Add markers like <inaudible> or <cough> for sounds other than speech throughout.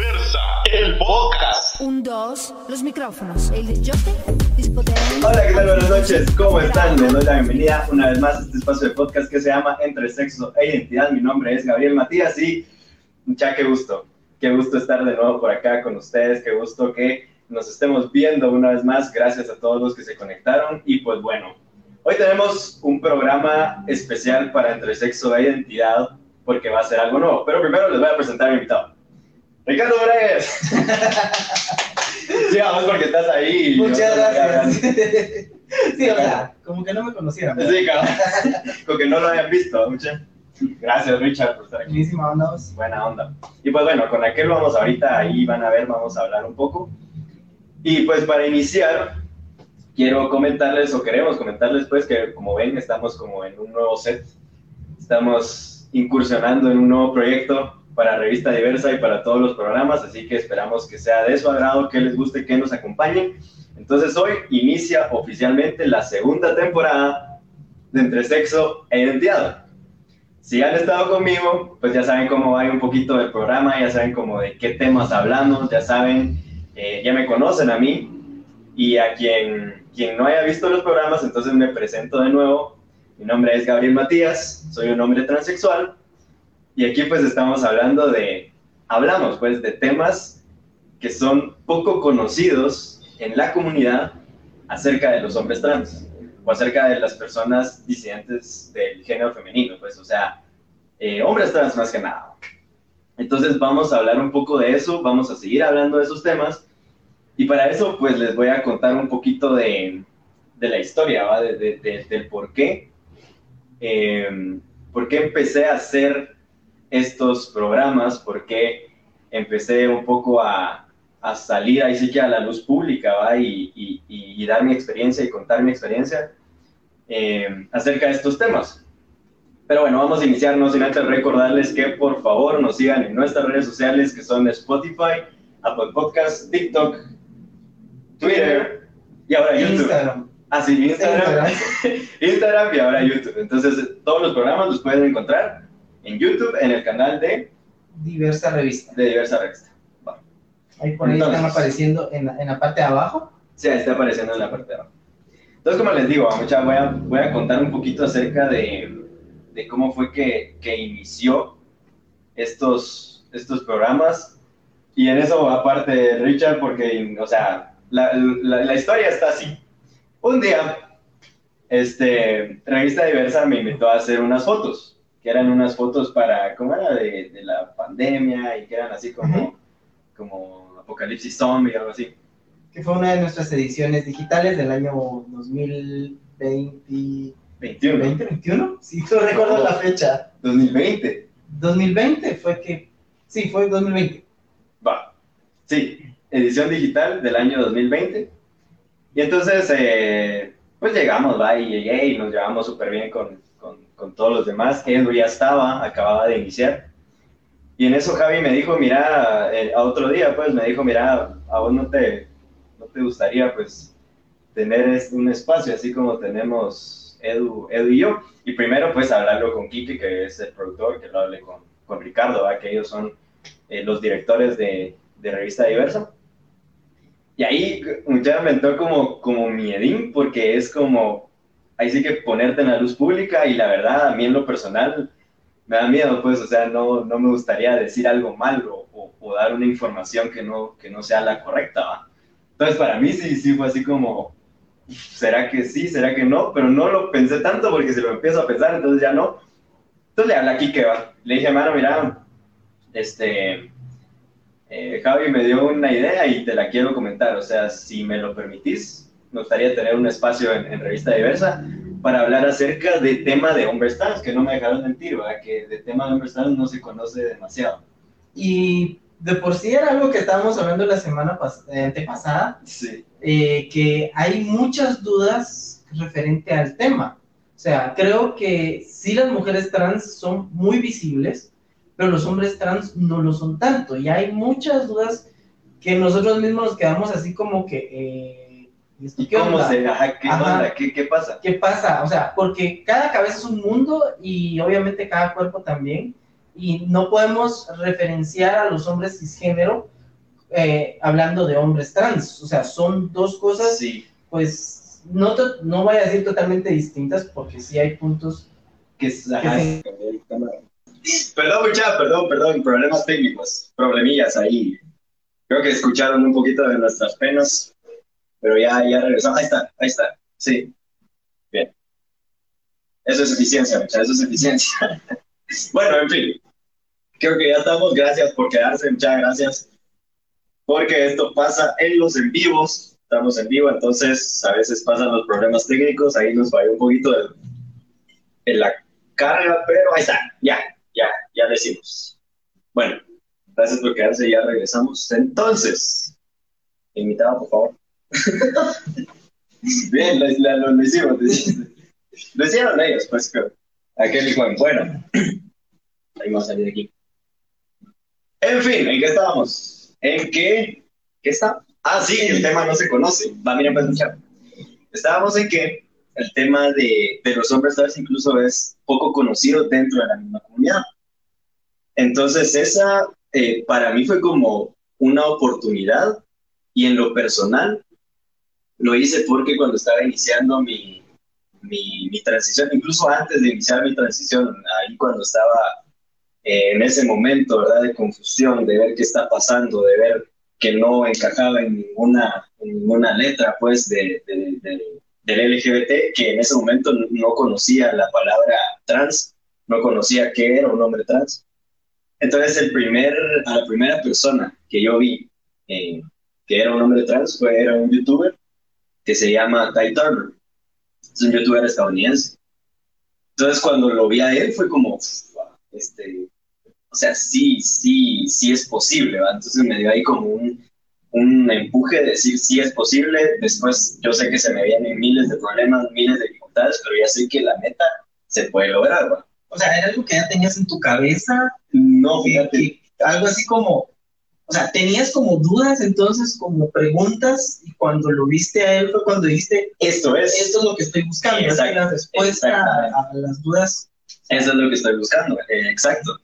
Diversa, el podcast. Un, dos, los micrófonos. El Hola, ¿qué tal? Buenas noches, ¿cómo están? Les doy la bienvenida una vez más a este espacio de podcast que se llama Entre Sexo e Identidad. Mi nombre es Gabriel Matías y ya qué gusto, qué gusto estar de nuevo por acá con ustedes, qué gusto que nos estemos viendo una vez más. Gracias a todos los que se conectaron y pues bueno, hoy tenemos un programa especial para Entre Sexo e Identidad porque va a ser algo nuevo. Pero primero les voy a presentar a mi invitado. Ricardo Bregues. sí, vamos porque estás ahí. Muchas gracias. sí, o sea, como que no me conocieran. Sí, cabrón. Como que no lo habían visto. Muchas gracias, Richard, por estar aquí. Buenísima onda. Buena onda. Y pues bueno, con aquel vamos ahorita, ahí van a ver, vamos a hablar un poco. Y pues para iniciar, quiero comentarles, o queremos comentarles, pues, que como ven, estamos como en un nuevo set. Estamos incursionando en un nuevo proyecto para Revista Diversa y para todos los programas, así que esperamos que sea de su agrado, que les guste, que nos acompañen. Entonces hoy inicia oficialmente la segunda temporada de Entre Sexo e Identidad. Si han estado conmigo, pues ya saben cómo va un poquito del programa, ya saben cómo de qué temas hablamos, ya saben, eh, ya me conocen a mí y a quien, quien no haya visto los programas, entonces me presento de nuevo. Mi nombre es Gabriel Matías, soy un hombre transexual y aquí pues estamos hablando de, hablamos pues de temas que son poco conocidos en la comunidad acerca de los hombres trans o acerca de las personas disidentes del género femenino, pues o sea, eh, hombres trans más que nada. Entonces vamos a hablar un poco de eso, vamos a seguir hablando de esos temas y para eso pues les voy a contar un poquito de, de la historia, ¿va? De, de, del por qué, eh, por qué empecé a hacer estos programas porque empecé un poco a, a salir ahí sí que a la luz pública ¿va? Y, y, y, dar mi experiencia y contar mi experiencia eh, acerca de estos temas. Pero bueno, vamos a iniciar, no sin antes recordarles que por favor nos sigan en nuestras redes sociales que son Spotify, Apple Podcasts, TikTok, Twitter y ahora YouTube. Instagram. Ah, sí, Instagram. Instagram <laughs> y ahora YouTube. Entonces, todos los programas los pueden encontrar en YouTube, en el canal de Diversa Revista. De Diversa Revista. Ahí por ahí Entonces, están apareciendo en la, en la, parte de abajo. Sí, está apareciendo en la parte de abajo. Entonces, como les digo, mucha, voy, a, voy a contar un poquito acerca de, de cómo fue que, que inició estos, estos programas. Y en eso, aparte, Richard, porque, o sea, la, la, la historia está así. Un día, este, Revista Diversa me invitó a hacer unas fotos que eran unas fotos para, ¿cómo era? De, de la pandemia y que eran así como, uh -huh. como Apocalipsis Zombie o algo así. Que fue una de nuestras ediciones digitales del año 2020. 21. ¿2021? Sí, no recuerdo oh, la fecha. 2020. 2020 fue que, sí, fue 2020. Va, sí, edición digital del año 2020. Y entonces, eh, pues llegamos, va, y llegué y nos llevamos súper bien con, con, todos los demás. Edwin ya estaba, acababa de iniciar. Y en eso Javi me dijo, mira, eh, a otro día, pues me dijo, mira, a vos no te, no te gustaría, pues, tener un espacio así como tenemos Edu, Edu y yo. Y primero, pues, hablarlo con Kike, que es el productor, que lo hable con, con Ricardo, que ellos son eh, los directores de, de Revista Diversa. Y ahí ya me entró como, como miedín, porque es como, ahí sí que ponerte en la luz pública y la verdad, a mí en lo personal me da miedo, pues, o sea, no, no me gustaría decir algo malo o, o, dar una información que no, que no sea la correcta, ¿va? Entonces, para mí sí, sí fue así como, ¿será que sí? ¿Será que no? Pero no lo pensé tanto porque si lo empiezo a pensar, entonces ya no. Entonces le hablé a Kike, ¿va? Le dije, mano, mira, este, eh, Javi me dio una idea y te la quiero comentar. O sea, si me lo permitís, me gustaría tener un espacio en, en Revista Diversa para hablar acerca de tema de hombres trans, que no me dejaron mentir, ¿verdad? que de tema de hombres trans no se conoce demasiado. Y de por sí era algo que estábamos hablando la semana pas antepasada, sí. eh, que hay muchas dudas referente al tema. O sea, creo que sí las mujeres trans son muy visibles, pero los hombres trans no lo son tanto. Y hay muchas dudas que nosotros mismos nos quedamos así como que... Eh, ¿Y qué cómo onda? se ajá, ¿qué, ajá. Onda? ¿Qué, ¿Qué pasa? ¿Qué pasa? O sea, porque cada cabeza es un mundo y obviamente cada cuerpo también. y no podemos referenciar a los hombres cisgénero eh, hablando de hombres trans. O sea, son dos cosas, Sí, pues, no, to- no voy a decir totalmente distintas porque sí hay puntos que ajá, Que Perdón, mucha, perdón, perdón, problemas técnicos, problemillas ahí. Creo que escucharon un poquito de nuestras penas, pero ya, ya regresamos. Ahí está, ahí está, sí. Bien. Eso es eficiencia, mucha, eso es eficiencia. <laughs> bueno, en fin. Creo que ya estamos. Gracias por quedarse, muchas gracias. Porque esto pasa en los en vivos. Estamos en vivo, entonces a veces pasan los problemas técnicos. Ahí nos falló un poquito el- en la carga, pero ahí está, ya, ya, ya decimos. Bueno, gracias por quedarse, ya regresamos. Entonces, invitado, por favor. <laughs> Bien, lo, lo- lo- hicimos, lo. Lo hicieron ellos, pues, que aquel hijo en bueno. <clears throat> Ahí vamos a salir aquí. En fin, ¿en qué estábamos? ¿En qué? ¿Qué está? Ah, sí, el tema no se conoce. Va, pues. Estábamos en que el tema de, de los hombres trans incluso es poco conocido dentro de la misma comunidad. Entonces, esa eh, para mí fue como una oportunidad y en lo personal lo hice porque cuando estaba iniciando mi, mi, transición, incluso antes de iniciar mi transición, ahí cuando estaba eh, en ese momento, ¿verdad? De confusión, de ver qué está pasando, de ver que no encajaba en ninguna, ninguna letra, pues, de, de- de- del LGBT, que en ese momento no- no conocía la palabra trans, no conocía qué era un hombre trans. Entonces, el primer, a la primera persona que yo vi eh, que era un hombre trans fue era un youtuber que se llama Ty Turner. Es un youtuber estadounidense. Entonces, cuando lo vi a él, fue como, "Wow, este, o sea, sí, sí, sí es posible, ¿va? Entonces me dio ahí como un, un empuje de decir sí es posible. Después yo sé que se me vienen miles de problemas, miles de dificultades, pero ya sé que la meta se puede lograr, ¿va? O sea, era algo que ya tenías en tu cabeza, No, fíjate, que- algo así como, o sea, tenías como dudas, entonces como preguntas, y cuando lo viste a él fue cuando dijiste, esto es, esto es lo que estoy buscando, esta es la respuesta a, a las dudas. eso es lo que estoy buscando, eh, exacto.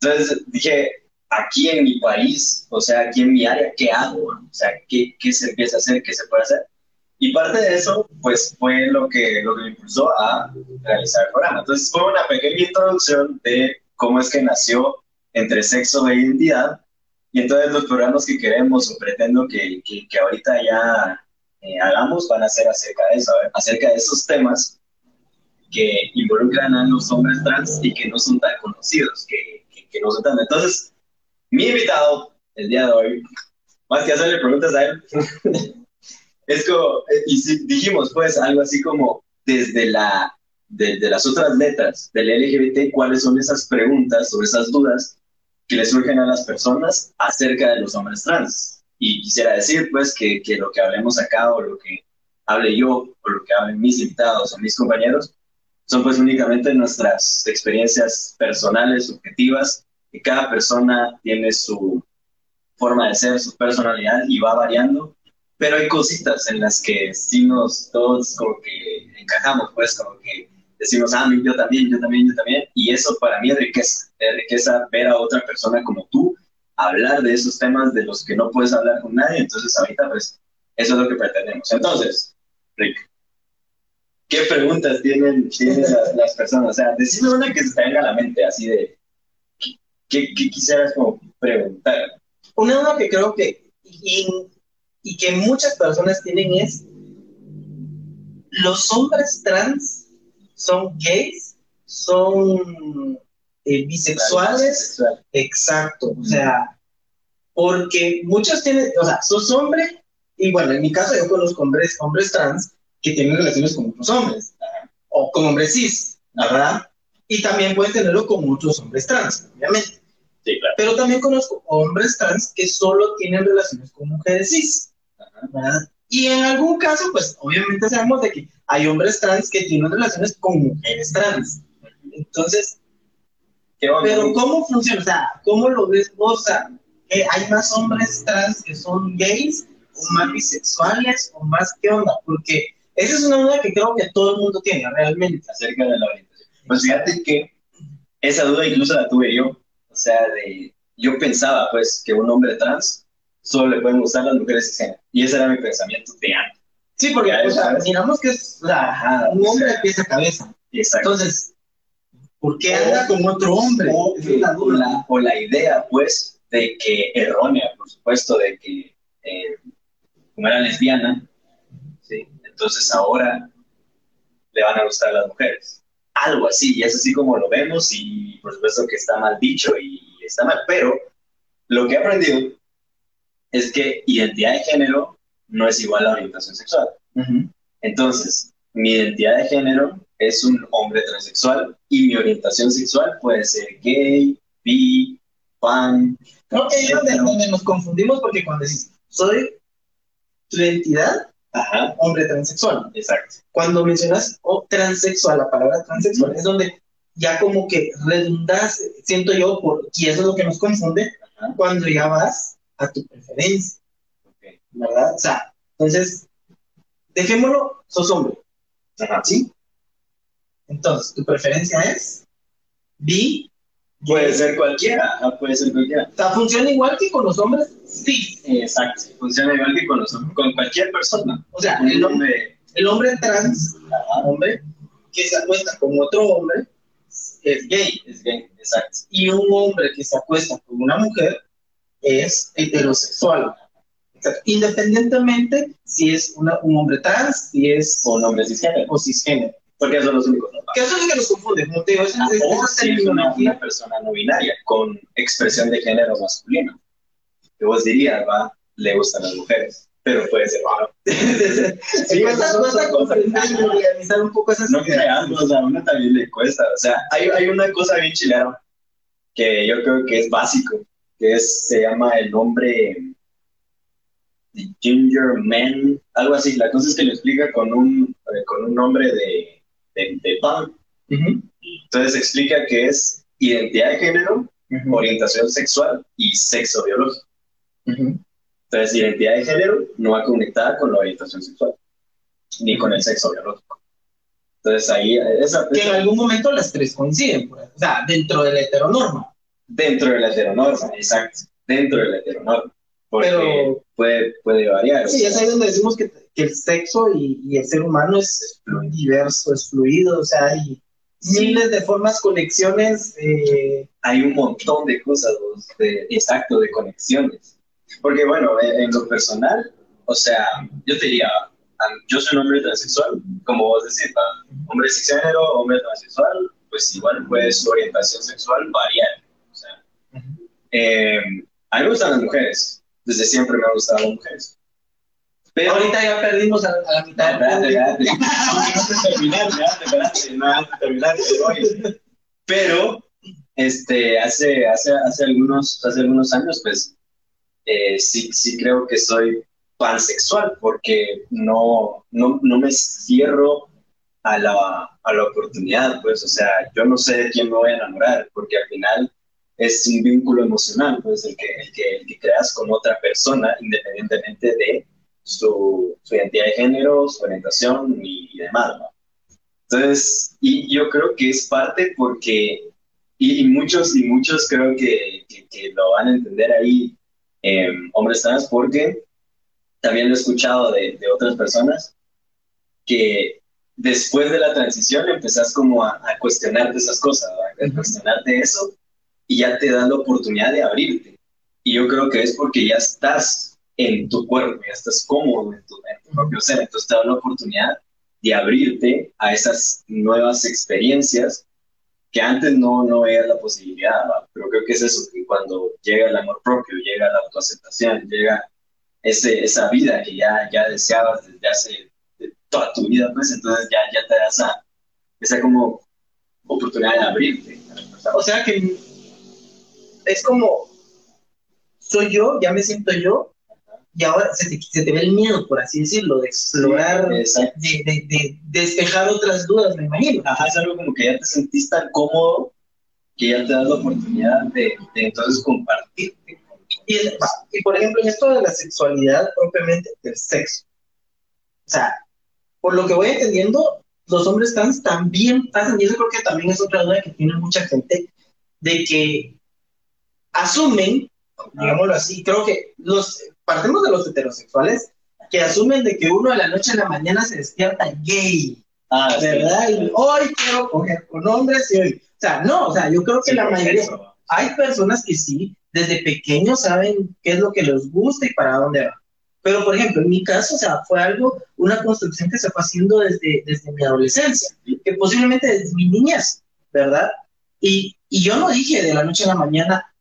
Entonces dije, aquí en mi país, o sea, aquí en mi área, ¿qué hago? O sea, ¿qué, qué se empieza a hacer? ¿Qué se puede hacer? Y parte de eso, pues, fue lo que, lo que me impulsó a realizar el programa. Entonces, fue una pequeña introducción de cómo es que nació entre sexo e identidad. Y entonces los programas que queremos o pretendo que, que, que ahorita ya eh, hagamos van a ser acerca de eso, ¿eh? acerca de esos temas que involucran a los hombres trans y que no son tan conocidos, que, que, que no son tan... Entonces, mi invitado el día de hoy, más que hacerle preguntas a él, <laughs> es como, eh, y si dijimos pues algo así como desde la desde las otras letras del LGBT, cuáles son esas preguntas o esas dudas que le surgen a las personas acerca de los hombres trans. Y quisiera decir pues que, que lo que hablemos acá o lo que hable yo o lo que hablen mis invitados o mis compañeros son pues únicamente nuestras experiencias personales, subjetivas, que cada persona tiene su forma de ser, su personalidad y va variando, pero hay cositas en las que sí nos todos como que encajamos, pues como que decimos, ah, yo también, yo también, yo también, y eso para mí es riqueza, es riqueza ver a otra persona como tú, hablar de esos temas de los que no puedes hablar con nadie, entonces ahorita pues eso es lo que pretendemos. Entonces, Rick, ¿qué preguntas tienen, tienen las, las personas? O sea, decime una que se te venga a la mente, así de, ¿qué, qué quisieras como preguntar? Una duda que creo que, y, y que muchas personas tienen es, ¿los hombres trans son gays? ¿Son eh, bisexuales? Sexual. Exacto, o sea, porque muchos tienen, o sea, sos hombre, y bueno, en mi caso yo conozco hombres, hombres trans que tienen relaciones con otros hombres, o con hombres cis, ¿verdad? Y también pueden tenerlo con otros hombres trans, obviamente. Sí, claro. Pero también conozco hombres trans que solo tienen relaciones con mujeres cis, ¿verdad? Y en algún caso, pues obviamente sabemos de que hay hombres trans que tienen relaciones con mujeres trans. Entonces, pero ¿cómo funciona? O sea, ¿cómo lo ves vos? O sea, ¿eh, ¿hay más hombres trans que son gays? ¿O más bisexuales? ¿O más qué onda? Porque esa es una duda que creo que todo el mundo tiene realmente. acerca de la orientación. Pues fíjate que esa duda incluso la tuve yo O sea, de, yo pensaba pues que un hombre trans solo le pueden gustar las mujeres cisgénero. Y ese era mi pensamiento de antes. Sí, porque o sea, digamos que es o sea, Ajá, un o hombre sea, de pies a cabeza. Exacto. Entonces, ¿por qué anda con otro hombre? O, es la o la, o la idea, pues, de que, errónea, por supuesto, de que eh, como era lesbiana, ¿sí? entonces ahora le van a gustar las mujeres. Algo así, y es así como lo vemos, y por supuesto que está mal dicho y está mal, pero lo que he aprendido es que identidad de género no es igual a orientación sexual. Entonces, mi identidad de género es un hombre transexual y mi orientación sexual puede ser gay, bi, pan. Creo que ahí donde, nos confundimos porque cuando decís, soy tu identidad, Ajá, hombre transexual. exacto. Cuando mencionas oh, transexual, la palabra transexual, es donde ya como que redundas, siento yo, por, y eso es lo que nos confunde, Ajá, cuando ya vas a tu preferencia, ok. ¿verdad? O sea, entonces, dejémoslo, sos hombre, Ajá. ¿sí? Entonces, tu preferencia es bi, Puede ser cualquiera, ajá, puede ser cualquiera. o sea, funciona igual que con los hombres, sí. Exacto, funciona igual que con, los, con cualquier persona. O sea, el, hom- hombre, el hombre trans, ajá, hombre, que se acuesta con otro hombre, es gay. es gay, exacto. Y un hombre que se acuesta con una mujer es heterosexual. O sea, independientemente si es una- un hombre trans, si es O un hombre cisgénero, o cisgénero. porque son los únicos. Que eso es lo que nos confunde, como te digo, es, Ah, es- o esa si es una, una persona no binaria con expresión de género masculino. Que vos dirías, va, le gustan las mujeres, pero puede ser varón. <laughs> Sí, vas a, vas a comprender y organizar un poco esas No creas, o sea, a uno también le cuesta. O sea, hay, hay una cosa bien chilena que yo creo que es básico, que es, se llama el nombre de Ginger Man, algo así. La cosa es que lo explica con un, eh, con un nombre de, de, de pan. Entonces explica que es identidad de género, orientación sexual y sexo biológico. Entonces, identidad de género no va conectada con la orientación sexual, ni con el sexo biológico. Entonces, ahí, esa, Que en algún momento las tres coinciden, pues, o sea, dentro de la heteronorma. Dentro de la heteronorma, exacto, dentro de la heteronorma, porque Pero- puede, puede variar. Sí, es ahí donde decimos que, que el sexo y, y el ser humano es diverso, es fluido, o sea, hay Sí. miles de formas, conexiones. eh, hay un montón de cosas, de, exacto, de conexiones. Porque, bueno, en, en lo personal, o sea, yo te diría, yo soy un hombre transexual, como vos decís, hombre cisgénero, hombre transexual, pues igual puede su orientación sexual variar. Eh, a mí me gustan las mujeres, desde siempre me han gustado las mujeres. Pero ahorita ya perdimos a, a la mitad del Espérate, espérate. No te terminar, espérate, espérate, no antes de terminar, te voy. Pero, este, hace, hace, hace, algunos, hace algunos años, pues, eh, sí, sí creo que soy pansexual, porque no, no, no me cierro a la, a la oportunidad, pues, o sea, yo no sé de quién me voy a enamorar, porque al final es un vínculo emocional, pues, el que, el que, el que creas con otra persona, independientemente de su, su identidad de género, su orientación y, y demás, ¿no? Entonces, y yo creo que es parte porque, y, y muchos, y muchos creo que, que, que lo van a entender ahí, eh, hombres trans, porque también lo he escuchado de, de otras personas, que después de la transición empezás como a, a cuestionarte esas cosas, a cuestionarte eso, y ya te dan la oportunidad de abrirte. Y yo creo que es porque ya estás en tu cuerpo, ya estás cómodo en tu, tu propio ser, entonces te da la oportunidad de abrirte a esas nuevas experiencias que antes no, no veías la posibilidad, pero creo que es eso, que cuando llega el amor propio, llega la autoaceptación, llega ese, esa vida que ya, ya deseabas desde hace toda tu vida, pues entonces ya, ya te da esa, esa como oportunidad de abrirte. O sea que es como, soy yo, ya me siento yo, y ahora se te, se te ve el miedo, por así decirlo, de explorar, de, de, de despejar otras dudas, me imagino. Ajá, es algo como que ya te sentís tan cómodo que ya te das la oportunidad de, de entonces compartirte. y por ejemplo, en esto de la sexualidad propiamente del sexo. O sea, por lo que voy entendiendo, los hombres trans también pasan, y eso creo que también es otra duda que tiene mucha gente, de que asumen, digámoslo así, creo que los partimos de los heterosexuales que asumen de que uno de la noche a la mañana se despierta gay, Ah, sí. ¿verdad? Y hoy quiero coger con hombres y hoy. O sea, no, o sea, yo creo que Sí, la mayoría, eso. hay personas que sí, desde pequeños saben qué es lo que les gusta y para dónde va. Pero, por ejemplo, en mi caso, o sea, fue algo, una construcción que se fue haciendo desde, desde mi adolescencia, que posiblemente desde mi niñez, ¿verdad? Y, y yo no dije de la noche a la mañana,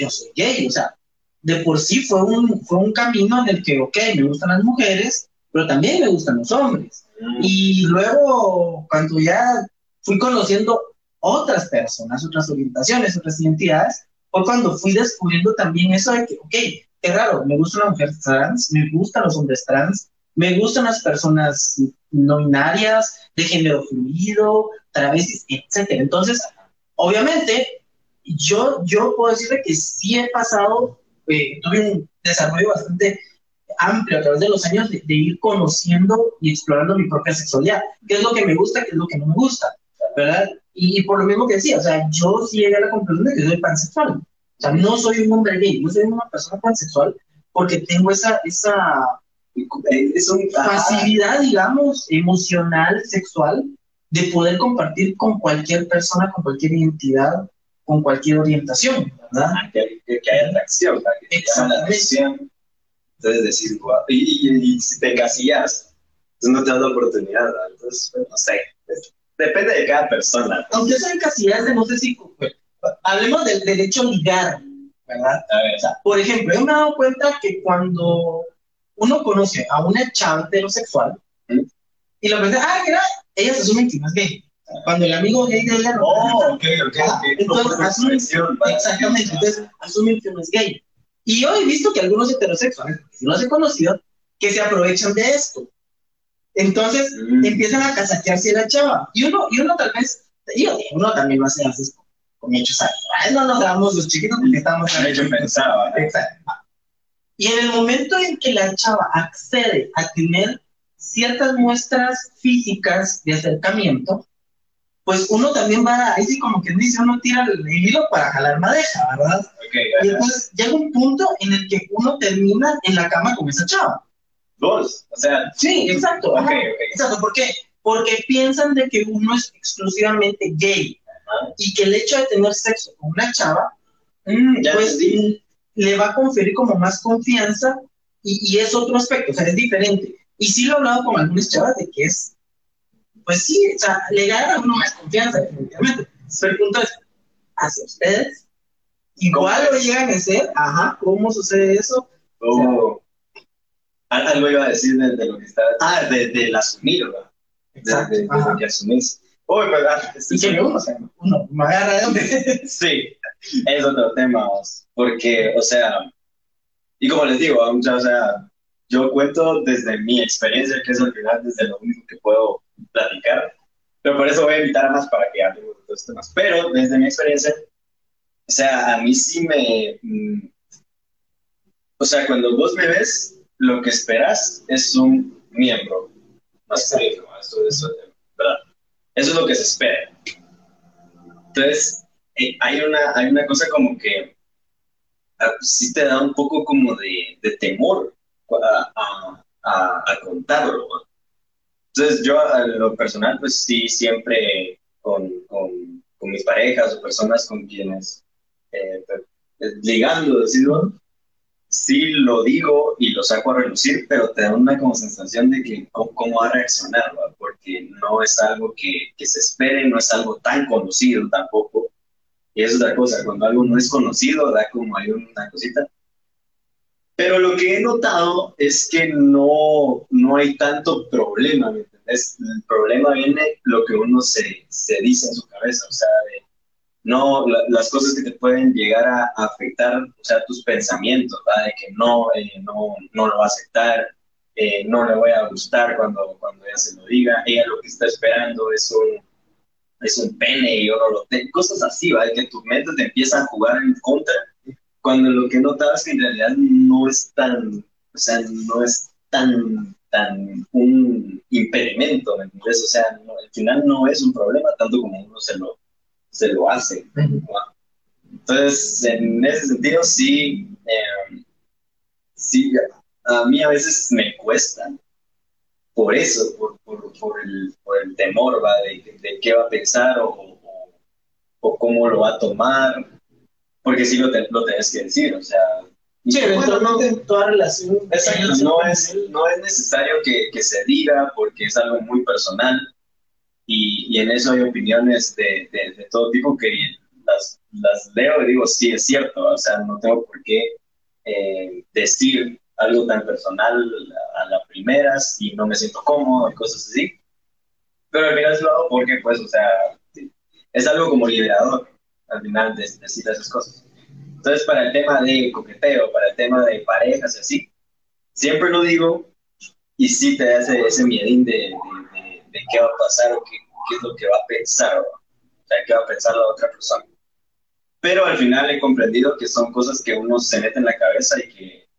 yo soy gay, o sea, de por sí fue un, fue un camino en el que, ok, me gustan las mujeres, pero también me gustan los hombres. Mm, Y luego, cuando ya fui conociendo otras personas, otras orientaciones, otras identidades, fue cuando fui descubriendo también eso de que, ok, qué raro, me gusta una mujer trans, me gustan los hombres trans, me gustan las personas no binarias, de género fluido, travestis, etc. Entonces, obviamente, yo, yo puedo decirle que sí he pasado, eh, tuve un desarrollo bastante amplio a través de los años de, ir conociendo y explorando mi propia sexualidad, qué es lo que me gusta, qué es lo que no me gusta, ¿verdad? Y, por lo mismo que decía, o sea, yo sí llegué a la conclusión de que soy pansexual, o sea, no soy un hombre gay, yo soy una persona pansexual porque tengo esa, esa Es un facilidad, digamos, emocional, sexual, de poder compartir con cualquier persona, con cualquier identidad, con cualquier orientación, ¿verdad? Ah, que, que, que hay atracción, ¿verdad? que te llama la atención. Entonces decís, guau, y, y, y si te encasillas, entonces no te das la oportunidad, ¿verdad? Entonces, pues, no sé, es- depende de cada persona. Aunque eso en casillas de no sé si, pues, hablemos del derecho a ligar, ¿verdad? A ver, O sea, por ejemplo, yo me he dado cuenta que cuando uno conoce a una chava heterosexual ¿Mm? y lo piensa, ah, mira, ella se asume que no es gay. Cuando el amigo gay de ella no. oh, ok, ok, Ah, ok. entonces, Por asumen, exactamente, entonces asumen que no es gay. Y yo he visto que algunos heterosexuales, sí los he conocido, que se aprovechan de esto. Entonces, Mm. empiezan a casaquearse a la chava. Y uno, y uno tal vez, yo uno también lo hace a veces con, con hechos sexuales. No nos damos los chiquitos porque estamos ver, <laughs> yo pensaba. Exacto. Y en el momento en que la chava accede a tener ciertas muestras físicas de acercamiento, pues uno también va, ahí sí como que dice, uno tira el hilo para jalar madeja, ¿verdad? Ok, Y entonces llega un punto en el que uno termina en la cama con esa chava. Vos, o sea, Sí, exacto. ok, ajá. ok. Exacto, ¿por qué? Porque piensan de que uno es exclusivamente gay Ajá. y que el hecho de tener sexo con una chava, mm, pues entendí. le va a conferir como más confianza y, y es otro aspecto, o sea, es diferente. Y sí lo he hablado con algunas chavas de que es, pues sí, o sea, le gana a uno más confianza, definitivamente. Pero el punto es, hacia ustedes, igual lo llegan a hacer, ajá, ¿cómo sucede eso? Oh. Al- Algo iba a decir de, de lo que está. Ah, de, del asumir, ¿verdad? De, Exacto, de- de que asumís. Uy, pues, ah, este Y que es- uno, o sea, uno me agarra de donde... <laughs> Sí, es otro tema, porque, o sea, y como les digo, o sea, yo cuento desde mi experiencia, que es al final desde lo único que puedo platicar, pero por eso voy a invitar a más para que hablemos de estos temas. Pero desde mi experiencia, o sea, a mí sí me, mm, o sea, cuando vos me ves, lo que esperas es un miembro masculino, eso, eso, ¿verdad? Eso es lo que se espera. Entonces, eh, hay, una, hay una cosa como que ah, sí te da un poco como de, temor a- a contarlo. ¿no? Entonces, yo a lo personal, pues sí, siempre con, con- con mis parejas o personas con quienes eh, pues, eh, ligando, decirlo, sí lo digo y lo saco a relucir, pero te da una como sensación de que cómo, cómo va a reaccionar, ¿va? porque no es algo que, que se espere, no es algo tan conocido tampoco. Y es otra cosa, cuando algo no es conocido, da como hay una cosita. Pero lo que he notado es que no, no hay tanto problema, ¿me entendés? El problema viene lo que uno se, se dice en su cabeza, o sea, de, no, la- las cosas que te pueden llegar a, afectar, o sea, tus pensamientos, ¿verdad? De que no, eh, no, no lo va a aceptar, eh, no le voy a gustar cuando, cuando ella se lo diga, ella lo que está esperando es un, es un pene y yo no lo tengo, cosas así, ¿vale? Que tu mente te empieza a jugar en contra, cuando lo que notabas que en realidad no es tan, o sea, no es tan, tan un impedimento, ¿me entiendes? O sea, no- al final no es un problema tanto como uno se lo, se lo hace. ¿no? Entonces, en ese sentido, sí, eh, sí, a mí a veces me cuesta por eso, por, por, por, el, por el, temor ¿va? De, de, qué va a pensar o, o, o, cómo lo va a tomar, porque sí lo, te, lo tenés que decir, o sea... Sí, eventualmente en toda relación... Exacto, no es, no es necesario que, que, se diga porque es algo muy personal y, y en eso hay opiniones de, de, de, todo tipo que las, las leo y digo, sí, es cierto, o sea, no tengo por qué eh, decir algo tan personal a la primera si no me siento cómodo y cosas así. Pero al final lo hago porque, pues, o sea, es algo como liberador al final de, decir esas cosas. Entonces, para el tema de coqueteo, para el tema de parejas y así, siempre lo digo y sí te hace ese miedín de, de, de, qué va a pasar o qué, qué, es lo que va a pensar, o, sea, qué va a pensar la otra persona. Pero al final he comprendido que son cosas que uno se mete en la cabeza y que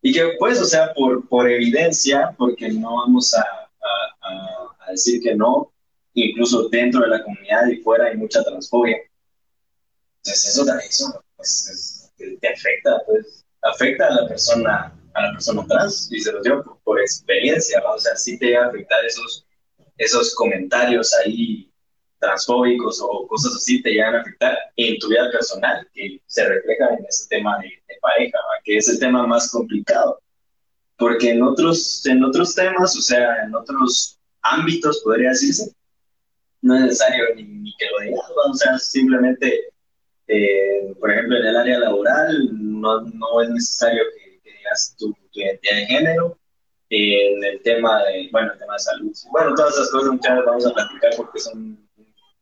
y que pues, o sea, por, por evidencia, porque no vamos a, a, a, decir que no, incluso dentro de la comunidad y fuera hay mucha transfobia. Entonces eso también eso, pues, es, te afecta, pues, afecta a la persona, a la persona trans, y se lo digo por, por experiencia, ¿no? o sea, sí te va a afectar esos, esos comentarios ahí transfóbicos o cosas así te llegan a afectar en tu vida personal, que se refleja en ese tema de, de pareja, ¿va? que es el tema más complicado. Porque en otros, en otros temas, o sea, en otros ámbitos, podría decirse, no es necesario ni, ni que lo digas, o sea, simplemente, eh, por ejemplo, en el área laboral, no, no es necesario que, que digas tu, tu, identidad de género. En el tema de, bueno, el tema de salud. Bueno, todas esas cosas muchas veces vamos a platicar porque son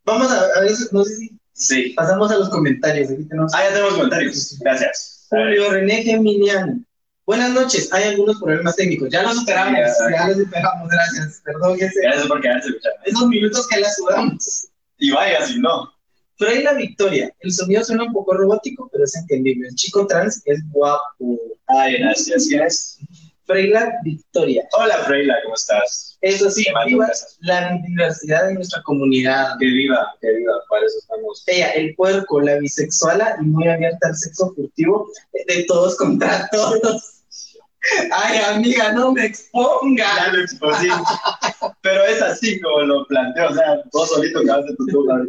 Vamos a, a veces, no sé si Sí. pasamos a los comentarios. Aquí tenemos Ah, ya tenemos comentarios. Gracias. Julio René Geminiano. Buenas noches, hay algunos problemas técnicos. Ya los superamos, Ya. ya los superamos, gracias. Perdón, ese, Gracias por quedarse esos minutos que la sudamos. Y vaya, si no. Freila Victoria, el sonido suena un poco robótico, pero es entendible. El chico trans es guapo. Ay, gracias. ¿Quién es? Freila Victoria. Hola, Freila, ¿cómo estás? Eso sí, viva la diversidad de nuestra comunidad. Que viva, que viva, para eso estamos. Ella, el puerco, la bisexuala y muy abierta al sexo furtivo de todos contra <laughs> todos. Ay, amiga, no me exponga. Ya lo expusí. Pero es así como lo planteo, o sea, vos solito acabas de tu turno.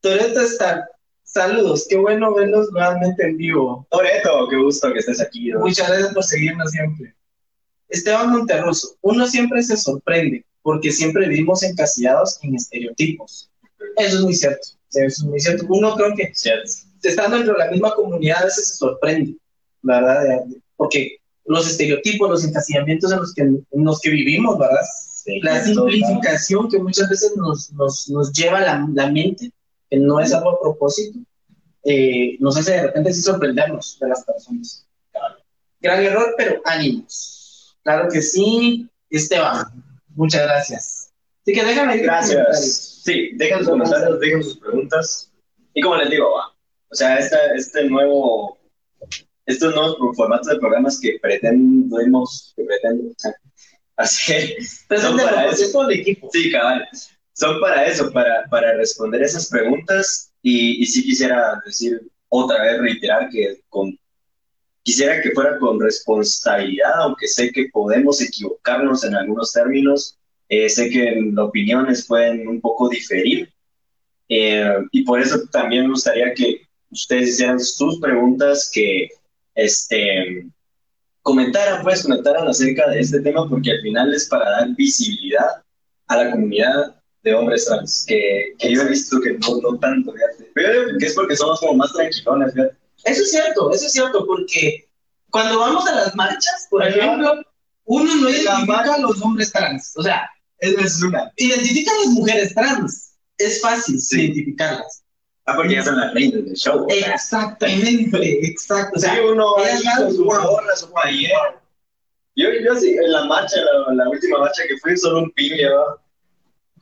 Toreto está. Saludos, qué bueno verlos nuevamente en vivo. Toreto, qué gusto que estés aquí. ¿no? Muchas gracias por seguirnos siempre. Esteban Monterruso, uno siempre se sorprende porque siempre vivimos encasillados en estereotipos. Eso es muy cierto. Eso es muy cierto. Uno creo que Cierto. estando dentro de la misma comunidad a veces se sorprende, ¿verdad? Porque los estereotipos, los encasillamientos en los que, en los que vivimos, ¿verdad? Sí, La simplificación que muchas veces nos, nos, nos lleva la, la mente, que no es algo a propósito, eh, nos hace de repente sí sorprendernos de las personas. Gran error, pero ánimos. Claro que sí, Esteban. Muchas gracias. Así que déjame. Gracias. Sí, dejen sus comentarios, dejen sus preguntas. Y como les digo, va, o sea, esta, este nuevo, estos nuevos formatos de programas que pretendemos, que hacer, Pero son de para eso. el equipo. Sí, cabal. Son para eso, para, para responder esas preguntas. Y, y sí quisiera decir otra vez, reiterar que con, quisiera que fuera con responsabilidad, aunque sé que podemos equivocarnos en algunos términos. Eh, sé que opiniones pueden un poco diferir. Eh, y por eso también me gustaría que ustedes hicieran sus preguntas, que este, comentaran, pues, comentaran acerca de este tema, porque al final es para dar visibilidad a la comunidad de hombres trans, que, que yo he visto que no, no tanto, fíjate. Pero que es porque somos como más tranquilones, fíjate. Eso es cierto, eso es cierto, porque cuando vamos a las marchas, por Ajá. ejemplo, uno no identifica a los hombres trans. O sea, es una. identifica a las mujeres trans. Es fácil Sí. identificarlas. Ah, porque ya son las reinas del show. Eh, Exactamente, exacto. O sea, sí, uno ahí con su gorra, su playera. Yo, yo sí, en la marcha, la, la última marcha que fui, solo un pin llevaba.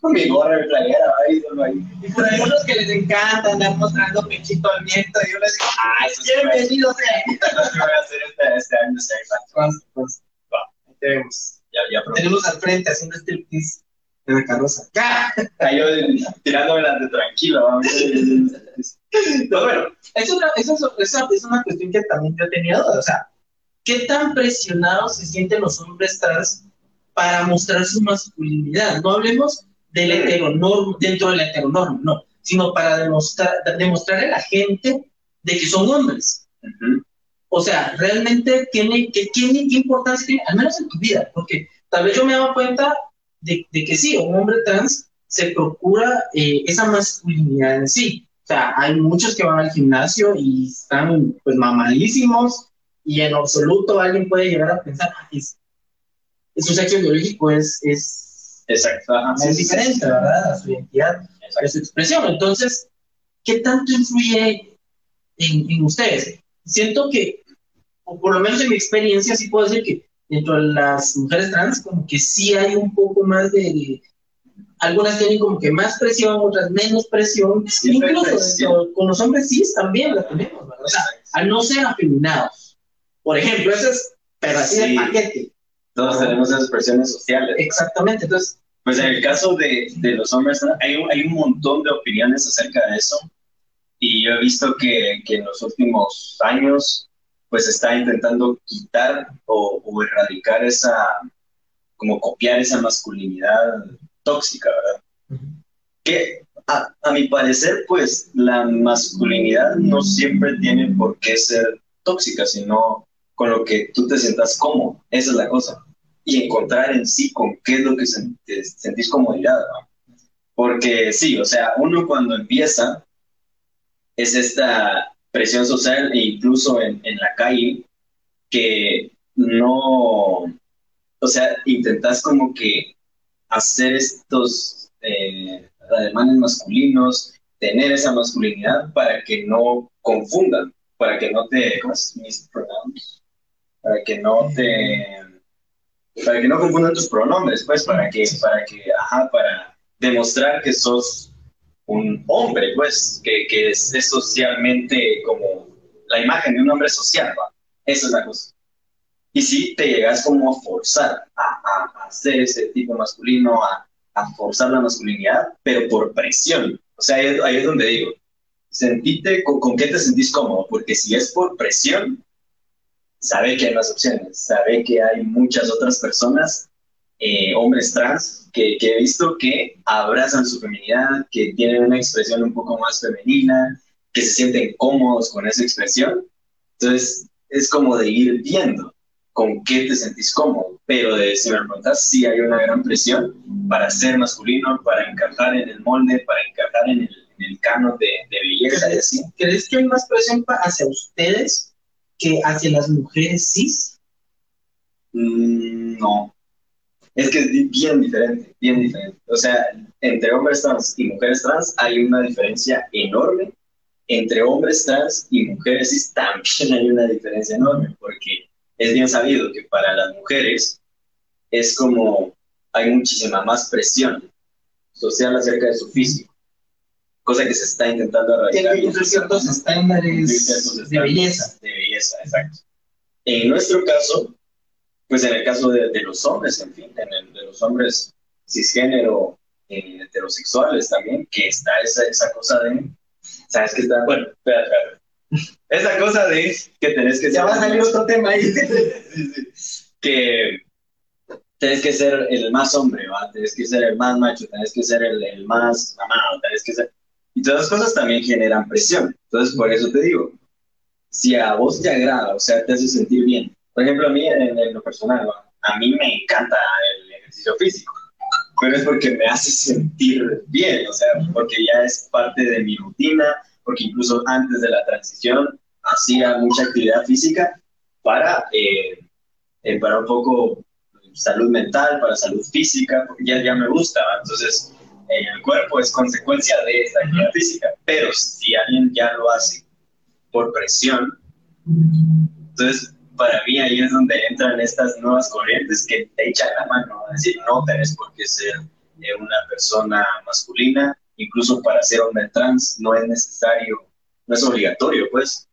Con mi gorra, mi playera, ahí, solo ahí. Y por ahí unos que les encanta andar mostrando pechito al viento. Y yo les digo, ¡ay, es lo que voy a hacer este, este año, este año. Pues, ahí te vemos. Ya, ya. Tenemos al frente haciendo striptease en la carroza. ¡Ah! <laughs> Cayó tirándome las de tranquilo. <laughs> Pero bueno, Es una, es, esa es una cuestión que también yo tenía duda. O sea, ¿qué tan presionados se sienten los hombres trans para mostrar su masculinidad? No hablemos del heteronorm, dentro de la heteronorma, no, sino para demostrar, demostrarle a la gente de que son hombres. ujú, O sea, realmente tiene, que, tiene qué importancia tiene, al menos en tu vida, porque tal vez yo me he dado cuenta de, de que sí, un hombre trans se procura eh, esa masculinidad en sí. O sea, hay muchos que van al gimnasio y están pues mamadísimos y en absoluto alguien puede llegar a pensar, "Ah, es, su sexo biológico es, es, exacto. es diferente, ¿verdad? A su identidad exacto. de su expresión. Entonces, ¿qué tanto influye en, en ustedes? Siento que, o por lo menos en mi experiencia, sí puedo decir que dentro de las mujeres trans, como que sí hay un poco más de. de- algunas tienen como que más presión, otras menos presión. Siempre Incluso presión. con los hombres cis también la tenemos, ¿verdad? O sea, al no ser afeminados. Por ejemplo, eso es, pero así Sí. de paquete. Todos tenemos esas presiones sociales. Exactamente. Entonces, Pues en el caso de, de los hombres, hay un, hay un montón de opiniones acerca de eso. Y yo he visto que, que en los últimos años, pues está intentando quitar o, o erradicar esa, como copiar esa masculinidad tóxica, ¿verdad? Que a, a mi parecer, pues la masculinidad no siempre tiene por qué ser tóxica, sino con lo que tú te sientas cómodo. Esa es la cosa y encontrar en sí con qué es lo que te sentís comodidad, ¿no? Porque sí, o sea, uno cuando empieza es esta presión social e incluso en, en la calle que no, o sea, intentas como que hacer estos eh, ademanes masculinos, tener esa masculinidad para que no confundan, para que no te. Mispronouns, para que no te para que no confundan tus pronombres, pues, para que, para que, ajá, para demostrar que sos un hombre, pues, que, que es, socialmente como la imagen de un hombre social, ¿va? Esa es la cosa. Y si te llegas como a forzar a, hacer ese tipo masculino, a, a forzar la masculinidad, pero por presión. O sea, ahí es donde digo, sentite con, con qué te sentís cómodo, porque si es por presión, sabe que hay más opciones, sabe que hay muchas otras personas, eh, hombres trans, que, que he visto que abrazan su feminidad, que tienen una expresión un poco más femenina, que se sienten cómodos con esa expresión. Entonces, es como de ir viendo con qué te sentís cómodo, pero de, si me preguntas, sí hay una gran presión para ser masculino, para encajar en el molde, para encajar en el, en el canon de, de belleza y así. ¿Crees que hay más presión hacia ustedes que hacia las mujeres cis? Mm, no. Es que es bien diferente, bien diferente. O sea, entre hombres trans y mujeres trans hay una diferencia enorme. Entre hombres trans y mujeres cis también <laughs> hay una diferencia enorme, porque es bien sabido que para las mujeres es como hay muchísima más presión social acerca de su físico, cosa que se está intentando erradicar. Cumplir ciertos estándares de belleza. De belleza, exacto. En nuestro caso, pues en el caso de, de los hombres, en fin, en el de los hombres cisgénero, eh, heterosexuales también, que está esa, esa cosa de, ¿sabes qué está? Bueno, espera, espera. <laughs> Esa cosa de que tenés que Ya va a salir otro tema ahí. <laughs> Que tenés que ser el más hombre, ¿va? Tenés que ser el más macho, tenés que ser el, el más amado, tenés que ser... Y todas las cosas también generan presión. Entonces, por eso te digo, si a vos te agrada, o sea, te hace sentir bien. Por ejemplo, a mí, en, en lo personal, ¿va? a mí me encanta el ejercicio físico, pero es porque me hace sentir bien, o sea, porque ya es parte de mi rutina, porque incluso antes de la transición hacía mucha actividad física para, eh, eh, para un poco salud mental, para salud física, porque ya, ya me gusta, ¿va? entonces eh, el cuerpo es consecuencia de esta actividad física, pero si alguien ya lo hace por presión, entonces para mí ahí es donde entran estas nuevas corrientes que te echan la mano, es decir, no tenés por qué ser eh, una persona masculina, incluso para ser hombre trans no es necesario, no es obligatorio, pues,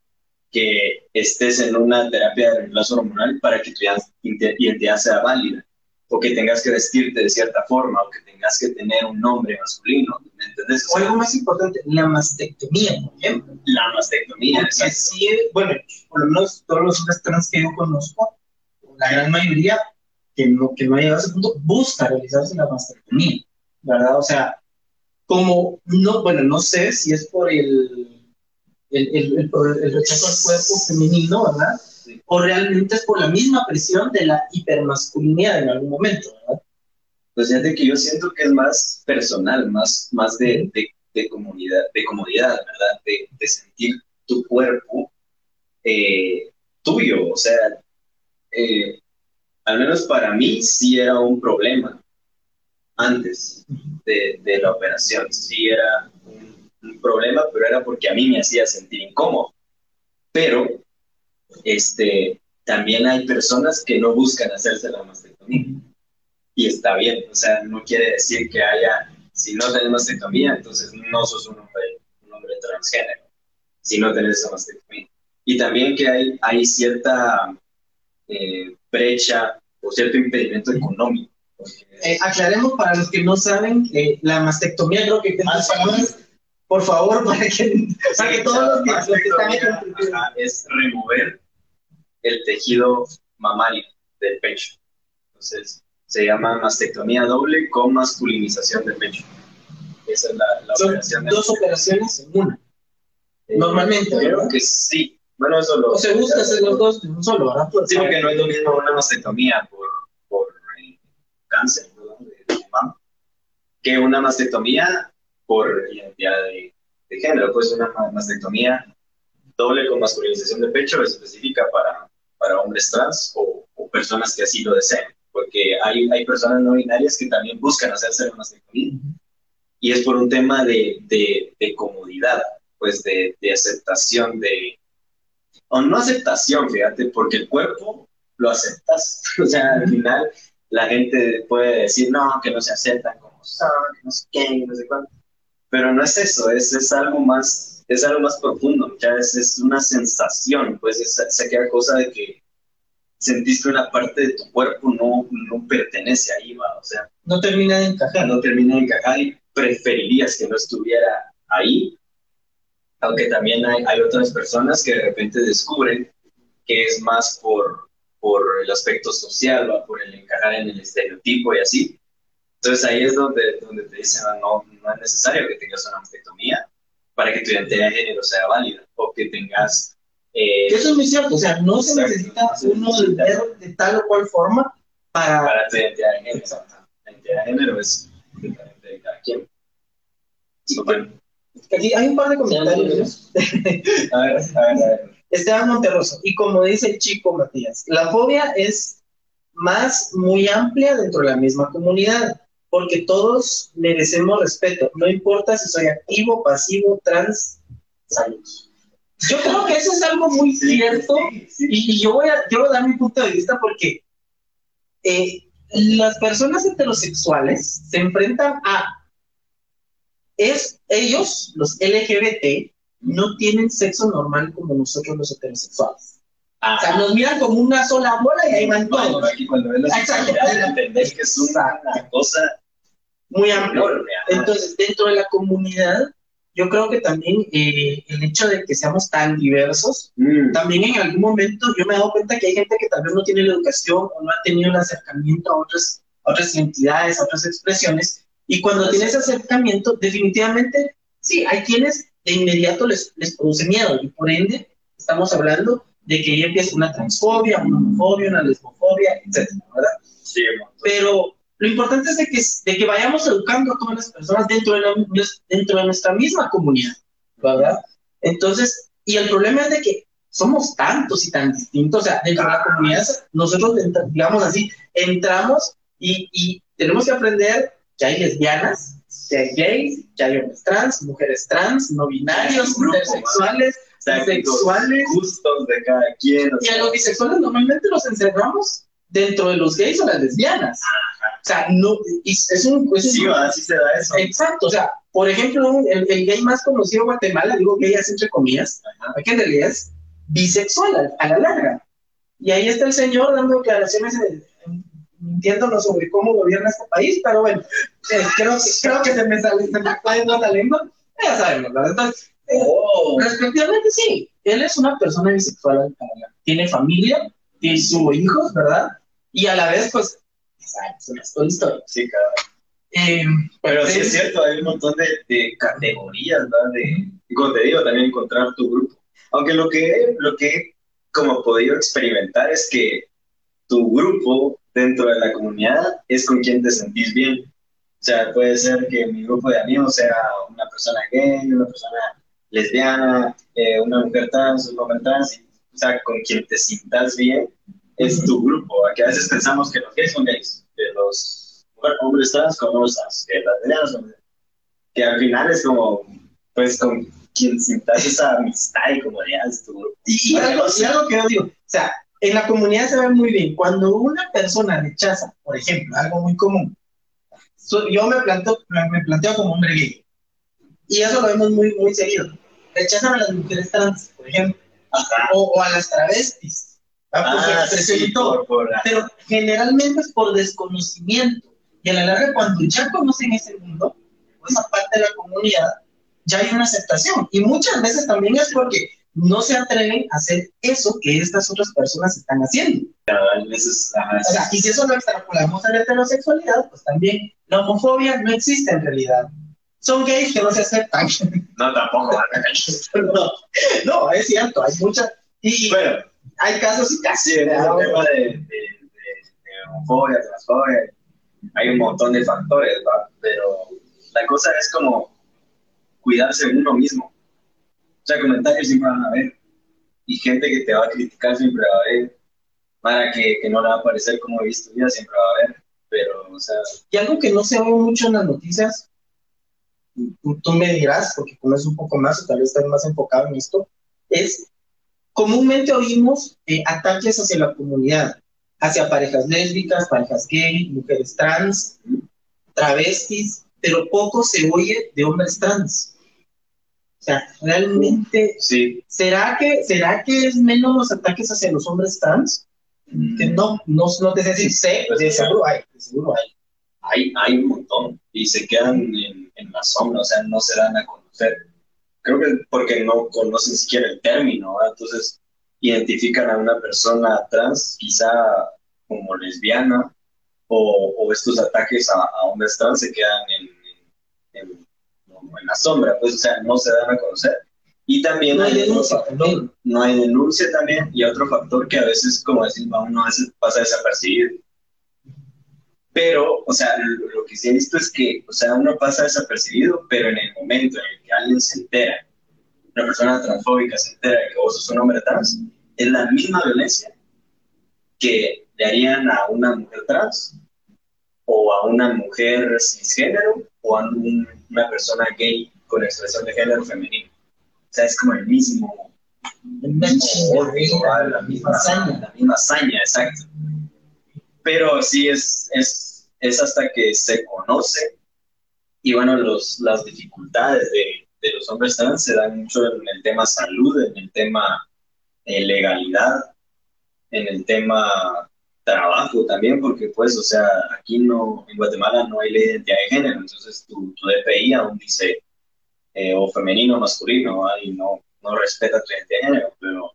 que estés en una terapia de reemplazo hormonal para que tu ident- identidad sea válida. o que tengas que vestirte de cierta forma, o que tengas que tener un nombre masculino, ¿me entendés? O algo más importante, la mastectomía, por ejemplo. la mastectomía, Que exacto. sí, bueno, por lo menos todos los hombres trans que yo conozco, la gran mayoría que no, que no ha llegado a ese punto, busca realizarse la mastectomía, ¿verdad? O sea, como, no, bueno, no sé si es por el, el, el, el- por el rechazo al cuerpo femenino, ¿verdad? Sí. O realmente es por la misma presión de la hipermasculinidad en algún momento, ¿verdad? Pues fíjate que yo siento que es más personal, más, más de, de, de comunidad, de comodidad, ¿verdad? De, de sentir tu cuerpo eh, tuyo, o sea, eh, al menos para mí sí era un problema antes de, de la operación, sí era un, un problema, pero era porque a mí me hacía sentir incómodo. Pero, este, también hay personas que no buscan hacerse la mastectomía y está bien, o sea, no quiere decir que haya, si no tenés mastectomía, entonces no sos un hombre, un hombre transgénero, si no tenés esa mastectomía. Y también que hay, hay cierta eh, brecha o cierto impedimento económico. porque- Eh, aclaremos para los que no saben, eh, la mastectomía creo que Más palabras, por favor, para que, para que todos los que, los que están ajá, es remover el tejido mamario del pecho. Entonces, se llama mastectomía doble con masculinización del pecho. Esa es la, la son operación. de- dos operaciones en una. Eh, normalmente, Creo ¿verdad? que sí. Bueno, eso lo. O se busca hacer los dos en un solo, ¿verdad? Pues, Sí, porque no es lo mismo una mastectomía por, por eh, cáncer ¿no? de, de mama que una mastectomía por identidad de, de género. Pues una ma- mastectomía doble con masculinización de pecho es específica para, para hombres trans o, o personas que así lo deseen. Porque hay, hay personas no binarias que también buscan hacerse la mastectomía y es por un tema de, de, de comodidad, pues de, de aceptación de, o no aceptación, fíjate, porque el cuerpo lo aceptas, <laughs> o sea, al final la gente puede decir, no, que no se aceptan como son, que no sé qué, no sé cuánto, pero no es eso, es, es algo más, es algo más profundo, muchas veces es una sensación, pues es, es aquella cosa de que sentís que una parte de tu cuerpo no, no pertenece ahí, va, o sea, no termina de encajar. no termina de encajar y preferirías que no estuviera ahí. Aunque también hay, hay otras personas que de repente descubren que es más por, por el aspecto social o por el encajar en el estereotipo y así. Entonces ahí es donde, donde te dicen, "Ah, no, no es necesario que tengas una mastectomía para que tu identidad de género sea válida o que tengas... eh, Eso es muy cierto, o sea, no se Exacto. necesita uno del de tal o cual forma para... para identidad de género. La identidad de género es diferente de cada quien. Sí, Bueno, Aquí hay un par de comentarios. a ver, a ver, a ver. Esteban Monterroso, y como dice el chico Matías, la fobia es más muy amplia dentro de la misma comunidad, porque todos merecemos respeto, no importa si soy activo, pasivo, trans, saludos. Yo creo que eso es algo muy cierto, y, yo, voy a, yo voy a dar mi punto de vista porque eh, las personas heterosexuales se enfrentan a es ellos, los LGBT, no tienen sexo normal como nosotros los heterosexuales. O sea, nos miran como una sola bola y ahí van todos. cuando entendés que es una cosa Muy ajá. Entonces, dentro de la comunidad, yo creo que también eh, el hecho de que seamos tan diversos, Mm, también en algún momento yo me he dado cuenta que hay gente que tal vez no tiene la educación o no ha tenido el acercamiento a otras, a otras identidades, a otras expresiones, y cuando tiene ese acercamiento, definitivamente, sí, hay quienes de inmediato les, les produce miedo, y por ende estamos hablando de que ya empieza una transfobia, una homofobia, una lesbofobia, etcétera, ¿verdad? sí, pero lo importante es de que, de que vayamos educando a todas las personas dentro de, la- dentro de nuestra misma comunidad, ¿verdad? Entonces, y el problema es de que somos tantos y tan distintos, o sea, dentro de la comunidad, nosotros, digamos así, entramos y, y tenemos que aprender que hay lesbianas, que hay gays, que hay hombres trans, mujeres trans, no binarios, grupo, intersexuales, bisexuales, gustos de cada quien. y a los bisexuales normalmente los encerramos dentro de los gays o las lesbianas. O sea, no, y es un... Es un sí, va, así se da eso. Exacto, o sea, por ejemplo, un- el, el gay más conocido en Guatemala, digo gay así entre comillas, que en realidad es bisexual a, a la larga. Y ahí está el señor dando declaraciones en mintiéndonos sobre cómo gobierna este país, pero bueno, eh, creo, que, creo que se me sale, se me está yendo la lengua, ya sabemos, ¿verdad? Entonces, eh, Oh, respectivamente sí, él es una persona bisexual, tiene familia, tiene sus hijos, ¿verdad? Y a la vez, pues, una historia. sí, cabrón. Eh, Pero sí pues, es cierto, hay un montón de, de categorías, ¿verdad? De, como te digo, también encontrar tu grupo. Aunque lo que, lo que he como podido experimentar es que tu grupo dentro de la comunidad es con quien te sentís bien. O sea, puede ser que mi grupo de amigos sea una persona gay, una persona lesbiana, eh, una mujer trans, un hombre trans, y, o sea, con quien te sientas bien es tu grupo. Que a veces pensamos que los gays son gays, que los hombres trans con hombres trans, que las lesbianas son que al final es como, pues, con quien sientas esa amistad y comodidad es tu grupo. Y, algo, y algo que yo digo, o sea, en la comunidad se ve muy bien, cuando una persona rechaza, por ejemplo, algo muy común, so- yo me planteo, me planteo como hombre gay, y eso lo vemos muy, muy seguido, rechazan a las mujeres trans, por ejemplo, o a las travestis, por su Ah, expresión sí, por, por- pero generalmente es por desconocimiento, y a la larga cuando ya conocen ese mundo, esa parte de la comunidad, ya hay una aceptación. Y muchas veces también es porque no se atreven a hacer eso que estas otras personas están haciendo. a veces, ajá, O sea, y si eso lo extrapolamos a la heterosexualidad, pues también la homofobia no existe en realidad. Son gays que no se aceptan. no, tampoco. <laughs> no, no, es cierto, hay muchas. Y bueno, hay casos y casos. sí, el tema de, de, de, de homofobia, transfobia, hay un montón de factores, ¿va? pero la cosa es como cuidarse uno mismo. O sea, comentarios siempre van a haber, y gente que te va a criticar siempre va a haber, para que, que no le va a parecer como he visto vida siempre va a haber, pero, o sea, Y algo que no se ve mucho en las noticias, tú, tú me dirás, porque conoces un poco más o tal vez estás más enfocado en esto, es comúnmente oímos eh, ataques hacia la comunidad, hacia parejas lésbicas, parejas gay, mujeres trans, travestis, pero poco se oye de hombres trans. O sea, realmente, sí. ¿será que, ¿será que es menos los ataques hacia los hombres trans? Que no, no, no te sé decir, sé, Pues, de seguro hay, de seguro hay. hay, hay un montón y se quedan en, en la sombra, o sea, no se dan a conocer. Creo que porque no conocen siquiera el término, ¿verdad? entonces identifican a una persona trans quizá como lesbiana o, o estos ataques a, a hombres trans se quedan en, en, en- como en la sombra, pues o sea, no se dan a conocer. Y también No hay otro denuncia factor- también. no hay denuncia también y otro factor que a veces, como decir, uno a veces pasa desapercibido. Pero, o sea, lo, lo que sí he visto es que, o sea, uno pasa desapercibido, pero en el momento en el que alguien se entera, una persona transfóbica se entera de que vos sos un hombre trans, es la misma violencia que le harían a una mujer trans o a una mujer cisgénero o a un- una persona gay con expresión de género femenino. O sea, es como el mismo, odio, chingadera, ¿vale? la misma hazaña. la misma hazaña, exacto. Pero sí es, es, es hasta que se conoce y bueno, los, las dificultades de, de los hombres trans se dan mucho en el tema salud, en el tema eh, legalidad, en el tema trabajo también, porque pues, o sea, aquí no, en Guatemala no hay ley de identidad de género, entonces tu, tu DPI aún dice eh, o femenino o masculino, ¿va? y no, no respeta tu identidad de género, pero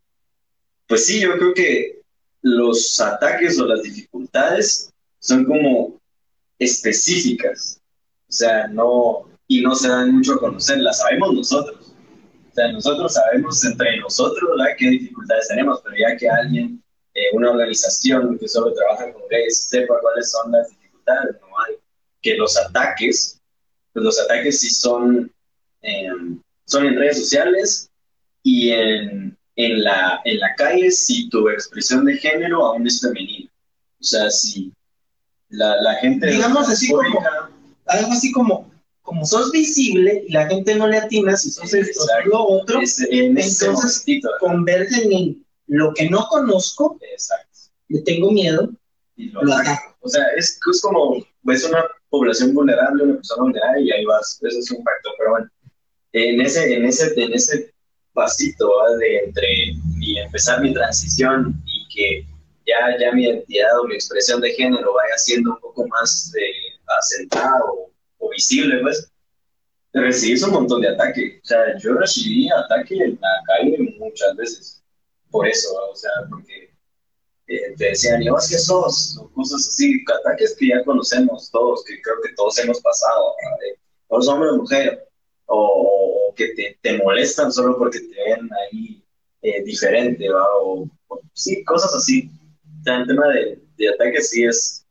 pues sí, yo creo que los ataques o las dificultades son como específicas, o sea, no, y no se dan mucho a conocer, las sabemos nosotros. O sea, nosotros sabemos entre nosotros ¿verdad? qué dificultades tenemos, pero ya que alguien, eh, una organización que solo trabaja con gays, sepa cuáles son las dificultades, no hay. Que los ataques, pues los ataques sí son, eh, son en redes sociales y en, en, la, en la calle si tu expresión de género aún es femenina. O sea, si la, la gente... Digamos así como- Algo así como, como sos visible y la gente no le atina si sos esto o lo otro, es- en Entonces, momentito, convergen en lo que no conozco, Exacto. le tengo miedo, Y lo lo ataco. O sea, es, es como, es una población vulnerable, una persona vulnerable y ahí vas, eso es un factor, pero bueno, en ese, en ese, en ese pasito ¿va? de entre mi, empezar mi transición y que ya, ya mi identidad o mi expresión de género vaya siendo un poco más eh, acentada o, o visible, pues, recibís un montón de ataque. O sea, yo recibí ataque en la calle muchas veces. Por eso, o sea, porque eh, te decían, ¿y vos qué sos? O cosas así, ataques que ya conocemos todos, que creo que todos hemos pasado. ¿verdad? ¿Vos hombre o mujer? O, o que te, te, molestan solo porque te ven ahí eh, diferente, ¿va? O, o, sí, cosas así. O sea, el tema de, de ataques sí es,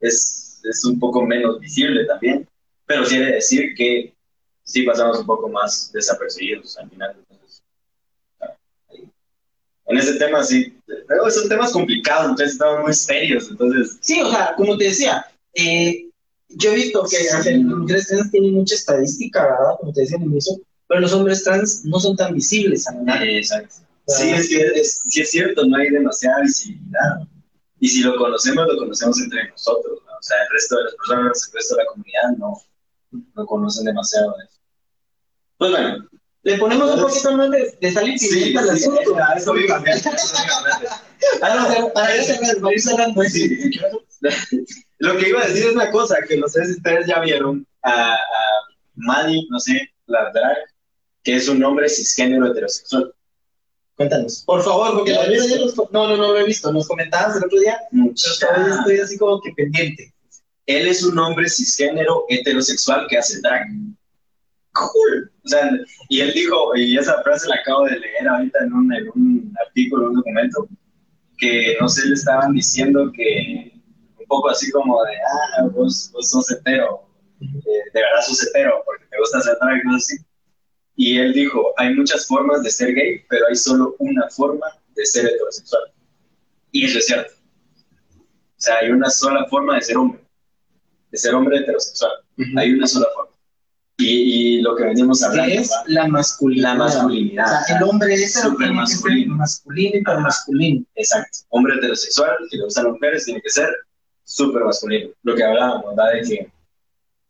es, es un poco menos visible también, pero quiere decir que sí pasamos un poco más desapercibidos al final. Entonces, en ese tema sí, pero son temas complicados, entonces estamos muy serios, entonces... Sí, o sea, como te decía, eh, yo he visto que las mujeres trans tienen mucha estadística, ¿verdad? Como te decía en el inicio, pero los hombres trans no son tan visibles a nada. Exacto. Sí, es, que es, sí es cierto, no hay demasiada visibilidad. Y si lo conocemos, lo conocemos entre nosotros, ¿no? O sea, el resto de las personas, el resto de la comunidad no, no conocen demasiado de eso. Pues bueno. Le ponemos un poquito más de, de sal y pimienta al asunto. Ah, eso iba Para, para ir cerrando, para ir cerrando. Sí. Lo que iba a decir es una cosa, que no sé si ustedes ya vieron a, a no sé, la drag, que es un hombre cisgénero heterosexual. Cuéntanos. Por favor, porque la vida ya los, no, no, no lo he visto. Nos comentabas el otro día. Todavía estoy así como que pendiente. Él es un hombre cisgénero heterosexual que hace drag. Cool. O sea, y él dijo, y esa frase la acabo de leer ahorita en un, en un artículo, en un documento, que no sé, le estaban diciendo que un poco así como de, ah, vos, vos sos hetero, eh, de verdad sos hetero, porque te gusta hacer drag y cosas así. Y él dijo, hay muchas formas de ser gay, pero hay solo una forma de ser heterosexual. Y eso es cierto. O sea, hay una sola forma de ser hombre, de ser hombre heterosexual. Uh -huh. Hay una sola forma. Y, y, lo que venimos hablando es ¿va? la masculinidad. La masculinidad. O sea, el hombre es Super masculino. masculino y para masculino. Exacto. Hombre heterosexual que le gustan las mujeres tiene que ser súper masculino. Lo que hablábamos, ¿verdad? De que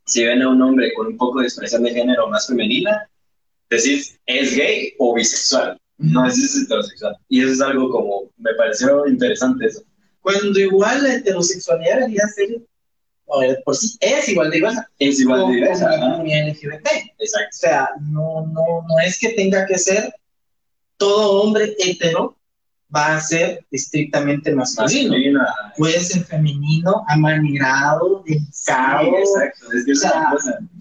si ven a un hombre con un poco de expresión de género más femenina, decís, ¿es gay o bisexual? No es heterosexual. Y eso es algo como, me pareció interesante eso. Cuando igual la heterosexualidad debería ser, o por sí es igual de diversa. Es igual de diversa. La comunidad LGBT. Exacto. O sea, no, no, no es que tenga que ser todo hombre hetero va a ser estrictamente masculino. Masculina. Puede ser femenino, amanerado, delicado. Sí, exacto. Es que O sea.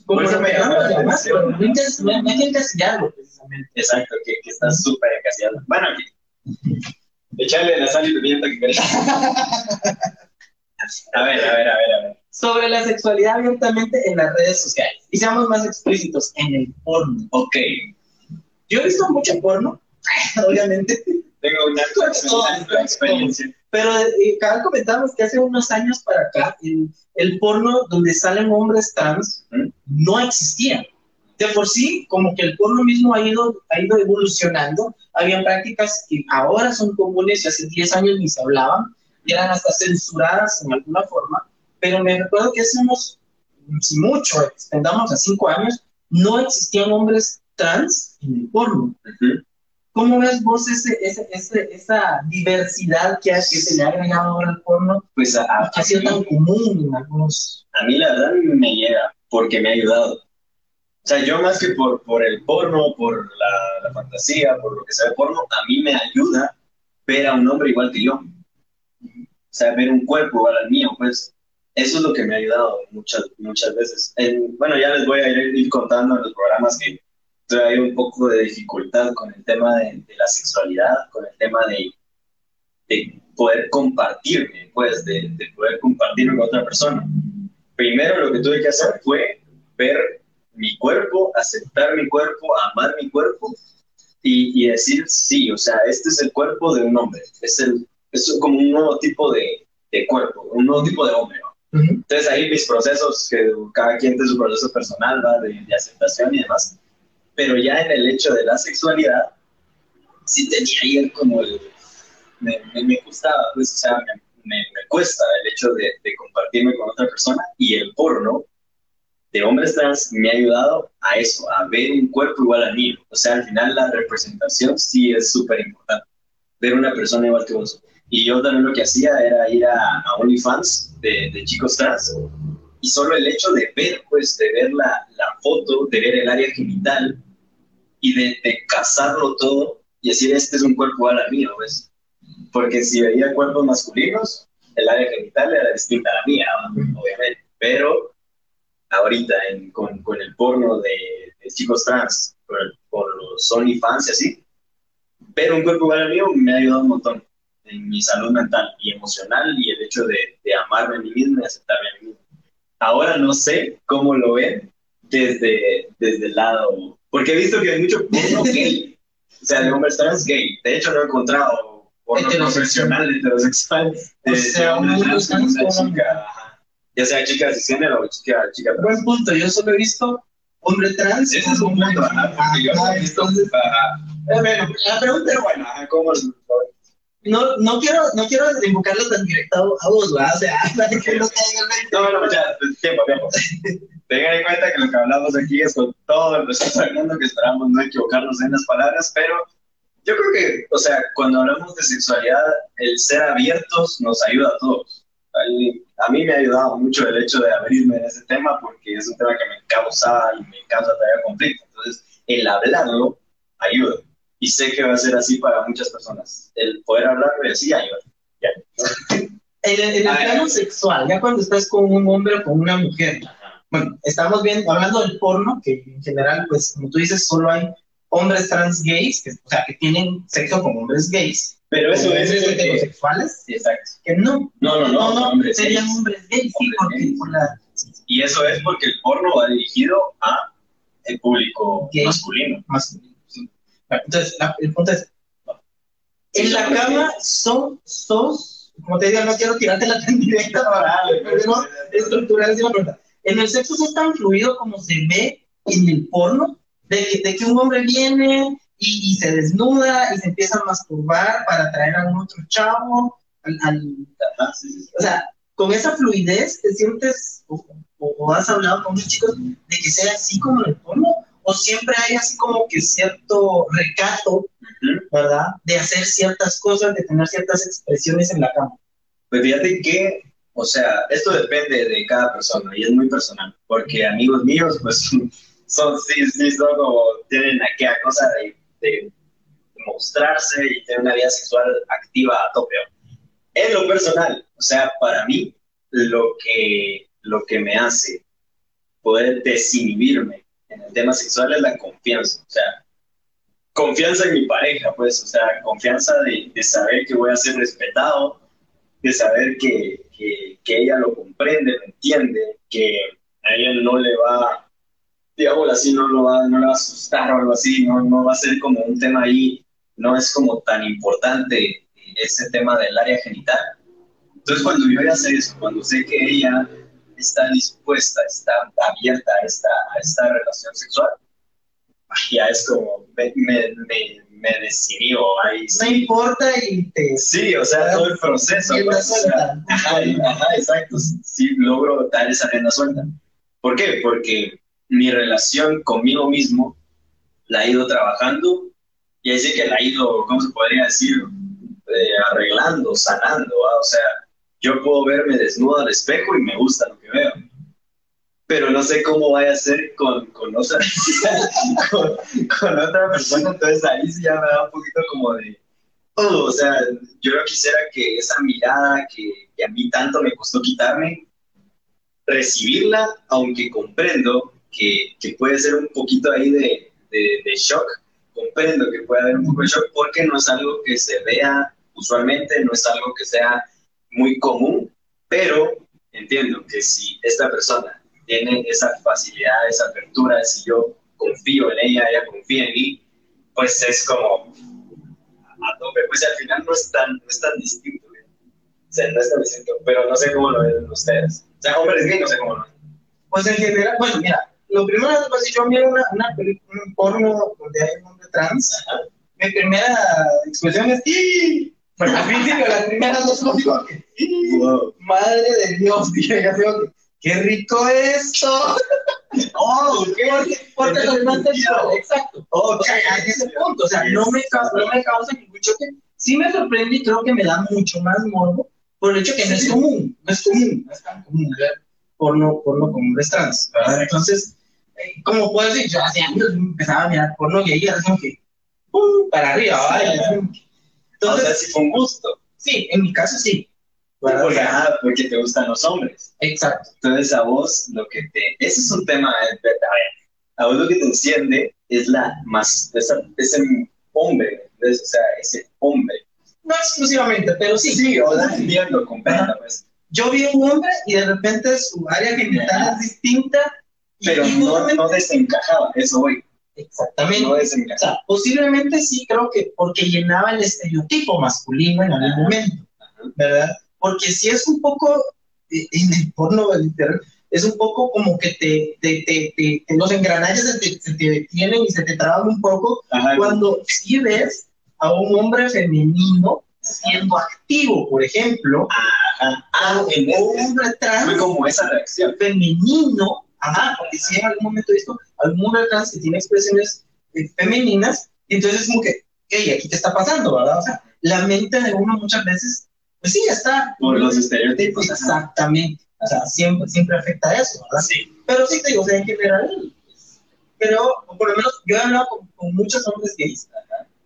Como me la además, pero no hay que encasillarlo, precisamente. Exacto, que, que está súper encasillado. Bueno, aquí. Echarle la sal y pimienta que querés. <laughs> A ver, a ver, a ver, a ver. Sobre la sexualidad abiertamente en las redes sociales. Y seamos más explícitos, en el porno. Ok, Yo he visto mucho porno, <laughs> obviamente, tengo experiencia. pero eh, cada comentamos que hace unos años para acá, el, el porno donde salen hombres trans ¿Mm? no existía. De por sí, como que el porno mismo ha ido, ha ido evolucionando. Habían prácticas que ahora son comunes y hace 10 años ni se hablaban, y eran hasta censuradas en alguna forma. Pero me recuerdo que hace unos, si mucho, extendamos a 5 años, no existían hombres trans en el porno. Ujú. ¿Cómo ves vos ese, ese, ese- esa diversidad que, que se le ha agregado ahora al porno, Pues a, a- ha sido tan común en algunos? a mí la verdad me llega porque me ha ayudado. O sea, yo más que por, por el porno, por la, la fantasía, por lo que sea de porno, a mí me ayuda ver a un hombre igual que yo. O sea, ver un cuerpo igual al mío, pues eso es lo que me ha ayudado muchas, muchas veces. En- bueno, ya les voy a ir, ir contando en los programas que trae un poco de dificultad con el tema de, de la sexualidad, con el tema de, de poder compartirme, pues, de, de poder compartirme con otra persona. Primero lo que tuve que hacer fue ver mi cuerpo, aceptar mi cuerpo, amar mi cuerpo y, y decir, sí, o sea, este es el cuerpo de un hombre, es, el, es como un nuevo tipo de, de cuerpo, un nuevo tipo de hombre. ¿no? Entonces ahí mis procesos, que cada quien tiene su proceso personal ¿va? de, de aceptación y demás, pero ya en el hecho de la sexualidad, sí tenía ahí como el, me, me, me gustaba, pues, o sea, me, me, cuesta el hecho de, de compartirme con otra persona y el porno de hombres trans me ha ayudado a eso, a ver un cuerpo igual al mío. O sea, al final la representación sí es súper importante. Ver una persona igual que vos. Y yo también lo que hacía era ir a, a OnlyFans de, de chicos trans y solo el hecho de ver, pues, de ver la, la foto, de ver el área genital y de, de casarlo todo y decir, este es un cuerpo igual al mío, pues. Porque si veía cuerpos masculinos, el área genital era distinta a la mía, obviamente. Pero ahorita en- con, con el porno de, de chicos trans, con, el- con los OnlyFans y así, ver un cuerpo igual al mío me ha ayudado un montón en mi salud mental y emocional y el hecho de, de amarme a mí mismo y aceptarme a mí mismo. Ahora no sé cómo lo ven desde, desde el lado, porque he visto que hay mucho <laughs> porno gay, o sea, de hombres trans gay. De hecho, no he encontrado porno Heterosexual. profesional heterosexual de, O sea, de hombres trans como chica, ya sea chica cisgénero o chica, chica trans. Buen punto, yo solo he visto hombre trans. Ese es un punto, ajá, porque yo no he visto, entonces, ajá. eh, bueno, la pregunta Pero bueno, ajá, ¿cómo lo- no, no quiero, no quiero invocarlo tan directo a vos, ¿verdad? O sea, <laughs> para que no caiga el veinte. No, bueno, muchas tiempo, tiempo. <laughs> Tengan en cuenta que lo que hablamos aquí es con todo el respeto del mundo, que esperamos no equivocarnos en las palabras, pero yo creo que, o sea, cuando hablamos de sexualidad, el ser abiertos nos ayuda a todos. A mí me ha ayudado mucho el hecho de abrirme en ese tema porque es un tema que me causa y me causa todavía conflicto. Entonces, el hablarlo ayuda. Y sé que va a ser así para muchas personas. El poder hablarlo y así ayuda. Ya. <laughs> En el, en el plano sexual, ya cuando estás con un hombre o con una mujer, bueno, estamos viendo, hablando del porno, que en general, pues, como tú dices, solo hay hombres trans gays, que, o sea, que tienen sexo con hombres gays. Pero eso es heterosexuales, Sí, exacto. que no, No, no, no, no, hombres serían gays. hombres gays, sí, porque gays. por la... Y eso es porque el porno va dirigido a el público Gay. masculino. más. sí. Entonces, la- el punto es, en la cama son, sos, como te digo, no quiero tirarte la tan directa para pero estructurar la pregunta. En el sexo es tan fluido como se ve en el porno, de que, un hombre viene y, se desnuda y se empieza a masturbar para atraer a un otro chavo, al, o sea, con esa fluidez te sientes o, has hablado con los chicos de que sea así como en el porno o siempre hay así como que cierto recato. ¿verdad? De hacer ciertas cosas, de tener ciertas expresiones en la cama. Pues fíjate que, o sea, esto depende de cada persona y es muy personal, porque amigos míos, pues, <laughs> son, sí, sí, son como, tienen aquella cosa de, mostrarse y tener una vida sexual activa a tope. En lo personal, o sea, para mí, lo que, lo que me hace poder desinhibirme en el tema sexual es la confianza, o sea, confianza en mi pareja, pues, o sea, confianza de saber que voy a ser respetado, de saber que, que, que ella lo comprende, lo entiende, que a ella no le va, digamos así, no, lo va, no le va a asustar o algo así, no, no va a ser como un tema ahí, no es como tan importante ese tema del área genital. Entonces cuando yo ya sé eso, cuando sé que ella está dispuesta, está abierta a esta, a esta relación sexual, ya es como, me, me, me, me desinhibo ahí. No sí. importa y te... Sí, o sea, todo el proceso. pues, o sea, suelta. ajá, ajá, exacto. Sí, logro dar esa rienda suelta. ¿Por qué? Porque mi relación conmigo mismo la he ido trabajando y ahí sí que la he ido, ¿cómo se podría decir? Eh, arreglando, sanando. ¿va? O sea, yo puedo verme desnudo al espejo y me gusta. Pero no sé cómo vaya a ser con, con, otra, <laughs> con, con otra persona, entonces ahí sí ya me da un poquito como de, oh, o sea, yo no quisiera que esa mirada que, que a mí tanto me costó quitarme, recibirla, aunque comprendo que, que puede ser un poquito ahí de, de, de shock, comprendo que puede haber un poco de shock porque no es algo que se vea usualmente, no es algo que sea muy común, pero entiendo que si esta persona tiene esa facilidad, esa apertura, si yo confío en ella, ella confía en mí, pues es como a tope, pues al final no es tan, no es tan distinto, ¿eh? o sea, no es tan distinto, pero no sé cómo lo ven ustedes. O sea, hombres gay, no sé cómo lo ven. Pues en general, bueno, mira, lo primero es pues, si yo miro una, una película, un porno donde hay un hombre trans, mi primera expresión es ¡Sí! Bueno, al principio, las primeras dos cosas digo que "¡Sí! Wow. madre de Dios, <laughs> dije, que, ¡qué rico esto! <laughs> Oh, Porque, porque lo demás exacto. O sea, a ese punto, o sea, no me, causa, no me causa ningún choque sí me sorprende y creo que me da mucho más morbo por el hecho que no es común, no es común, no es tan común ver porno, porno con hombres trans, ¿verdad? Entonces, eh, como puedo decir, yo hace años empezaba a mirar porno y ahí era como que, ¡pum! para arriba, Sí. ¿vale? Entonces, o sea, sí fue un gusto. sí, en mi caso sí. Porque, ajá, porque te gustan los hombres. Exacto. Entonces a vos lo que te... Ese es un tema, eh, a ver, a vos lo que te enciende es la más... Esa, ese hombre, ¿ves? o sea, ese hombre. No exclusivamente, pero sí. Sí, o sea, entiendo, comprendo, pues. Yo vi un hombre y de repente su área genital es distinta. Pero y no, no desencajaba, eso voy. Exactamente. No O sea, posiblemente sí creo que porque llenaba el estereotipo masculino en algún momento. ¿verdad? Porque si es un poco, eh, en el porno literal, es un poco como que te, te, te, te- los engranajes se te, se te detienen y se te traban un poco Ajá. cuando sí ves a un hombre femenino siendo activo, por ejemplo, Ajá. O un hombre trans fue como esa reacción. femenino, ajá, porque si en algún momento he visto algún hombre trans que tiene expresiones eh, femeninas, entonces es como que, hey, aquí te está pasando, ¿verdad? O sea, la mente de uno muchas veces, pues sí, está. Por los estereotipos. ajá. Exactamente. O sea, siempre, siempre afecta a eso, ¿verdad? Sí. Pero sí te digo, o sea, en general, pero por lo menos yo he hablado con, con muchos hombres gays,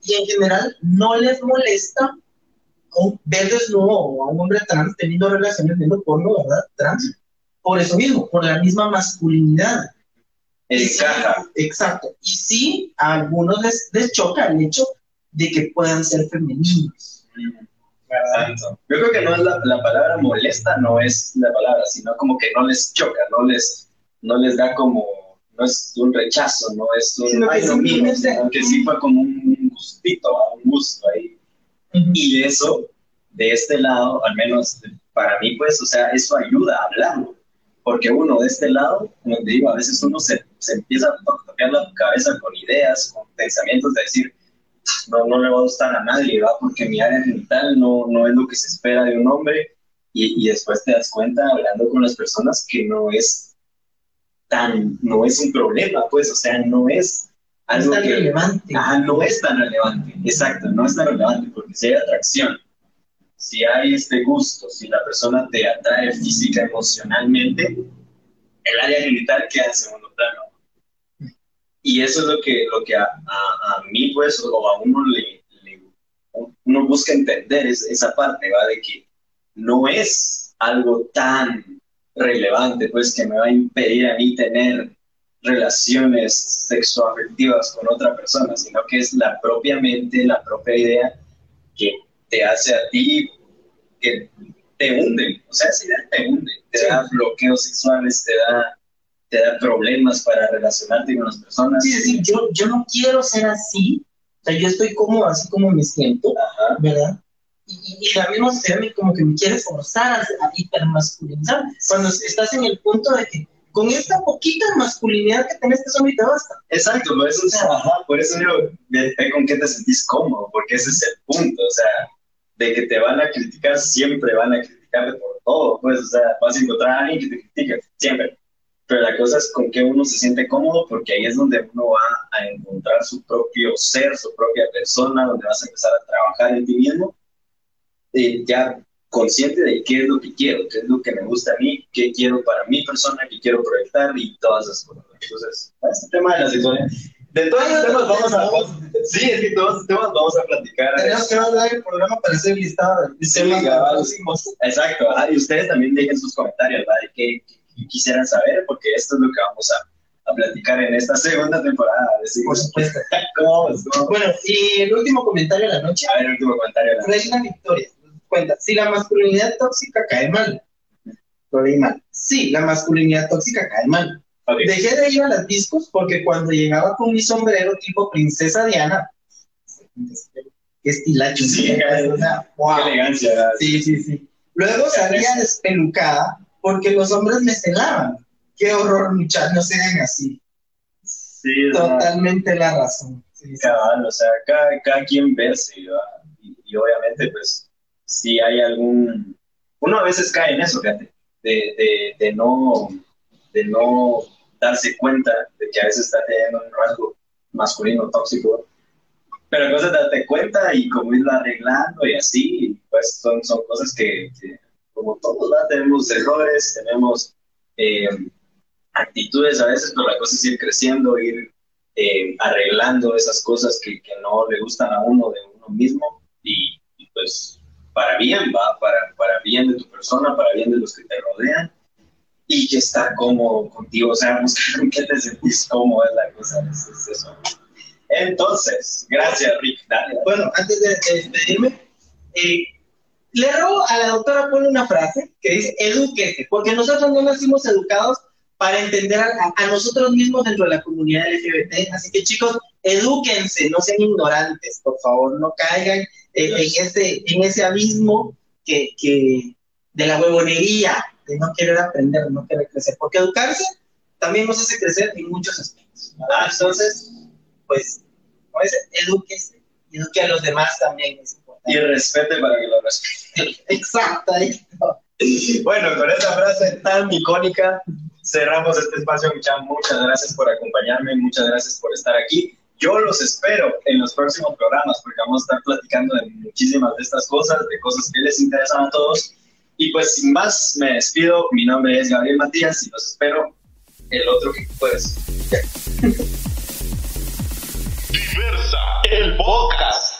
y en general no les molesta un- ver desnudo a un hombre trans teniendo relaciones viendo porno, ¿verdad? Trans, por eso mismo, por la misma masculinidad. Sí, Encaja. exacto. Y sí, a algunos les, les choca el hecho de que puedan ser femeninos. Exacto. Yo creo que no es la, la palabra molesta, no es la palabra, sino como que no les choca, no les, no les da como, no es un rechazo, no es un, Sino que "Ay, lo mío", simplemente- sino que sí fue como un gustito, ¿va? un gusto ahí. Y de eso, de este lado, al menos para mí, pues, o sea, eso ayuda a hablarlo. Porque uno de este lado, como te digo, a veces uno se, se empieza a tocar la cabeza con ideas, con pensamientos de decir, no, no le va a gustar a nadie, ¿va? Porque mi área genital no, no es lo que se espera de un hombre. Y, y después te das cuenta, hablando con las personas, que no es tan, no es un problema, pues, o sea, no es algo tan que... relevante. Ah, no es tan relevante, exacto, no es tan relevante, porque si hay atracción, si hay este gusto, si la persona te atrae física, emocionalmente, el área genital queda en segundo plano. Y eso es lo que, lo que a, a, a mí, pues, o a uno le, le- uno busca entender es, esa parte, ¿va? De que no es algo tan relevante, pues, que me va a impedir a mí tener relaciones sexoafectivas con otra persona, sino que es la propia mente, la propia idea que te hace a ti, que te hunde, o sea, esa idea te hunde, te da bloqueos sexuales, te da, te da problemas para relacionarte con las personas. Sí, es decir, yo, yo no quiero ser así, o sea, yo estoy cómodo así como me siento, Ajá, ¿verdad? Y, y- la misma sociedad como que me quiere forzar a, a hipermasculinizar, cuando estás en el punto de que con esta poquita masculinidad que tenés, no te basta. Exacto, por eso, ajá, por eso yo ve, ve con qué te sentís cómodo, porque ese es el punto, o sea, de que te van a criticar, siempre van a criticarte por todo, pues, o sea, vas a encontrar a alguien que te critique, siempre. Pero la cosa es con qué uno se siente cómodo, porque ahí es donde uno va a encontrar su propio ser, su propia persona, donde vas a empezar a trabajar en ti mismo, eh, ya consciente de qué es lo que quiero, qué es lo que me gusta a mí, qué quiero para mi persona, qué quiero proyectar y todas esas cosas. Entonces, este tema de la sexualidad, de todos los temas vamos a, sí, es que todos los temas vamos a platicar. Tenemos que hablar el programa para hacer listado Sí. Exacto, ajá, y ustedes también dejen sus comentarios, ¿verdad? De qué, qué quisieran saber, porque esto es lo que vamos a, a platicar en esta segunda temporada. de Por supuesto. <laughs> ¿Cómo vamos? ¿Cómo vamos? Bueno, y el último comentario de la noche. A ver, el último comentario. ¿verdad? Reina Victoria, cuenta, si la masculinidad tóxica cae mal, lo leí mal. Sí, la masculinidad tóxica cae mal. Dejé de ir a las discos porque cuando llegaba con mi sombrero tipo princesa Diana, qué estilacho, Sí, o sea, wow. Qué elegancia, ¿verdad? Sí, sí, sí. Luego salía despelucada porque los hombres me celaban. Qué horror, muchachos, no sean así. Sí, Totalmente la razón. Sí, o sea, cada, cada quien verse, ¿verdad? y, y obviamente, pues, si hay algún... Uno a veces cae en eso, fíjate, de, de, de, no, de no darse cuenta de que a veces está teniendo un rasgo masculino tóxico pero cosas de darte cuenta y cómo irlo arreglando y así, pues son, son cosas que, que como todos, ¿verdad? tenemos errores, tenemos eh, actitudes a veces, pero la cosa es ir creciendo, ir eh, arreglando esas cosas que, que, no le gustan a uno de uno mismo y, y pues para bien, va, para, para bien de tu persona, para bien de los que te rodean y que estar cómodo contigo, o sea, buscar <laughs> con qué te sentís cómodo es la cosa, es, es eso. Entonces, gracias, Rick. Dale, dale. Bueno, antes de, de despedirme, eh, le robo a la doctora pone una frase que dice, edúquese, porque nosotros no nacimos educados para entender a, nosotros mismos dentro de la comunidad LGBT. Así que chicos, edúquense, no sean ignorantes, por favor, no caigan en, ese, en ese abismo que, que de la huevonería, de no querer aprender, de no querer crecer, porque educarse también nos hace crecer en muchos aspectos. Entonces, pues, dice, edúquese, eduque a los demás también. Y respete para que lo respete. Exacto. Bueno, con esta frase tan icónica cerramos este espacio, Michan. Muchas gracias por acompañarme, muchas gracias por estar aquí. Yo los espero en los próximos programas porque vamos a estar platicando de muchísimas de estas cosas, de cosas que les interesan a todos. Y pues sin más, me despido. Mi nombre es Gabriel Matías y los espero el otro que puedes. Diversa, el podcast.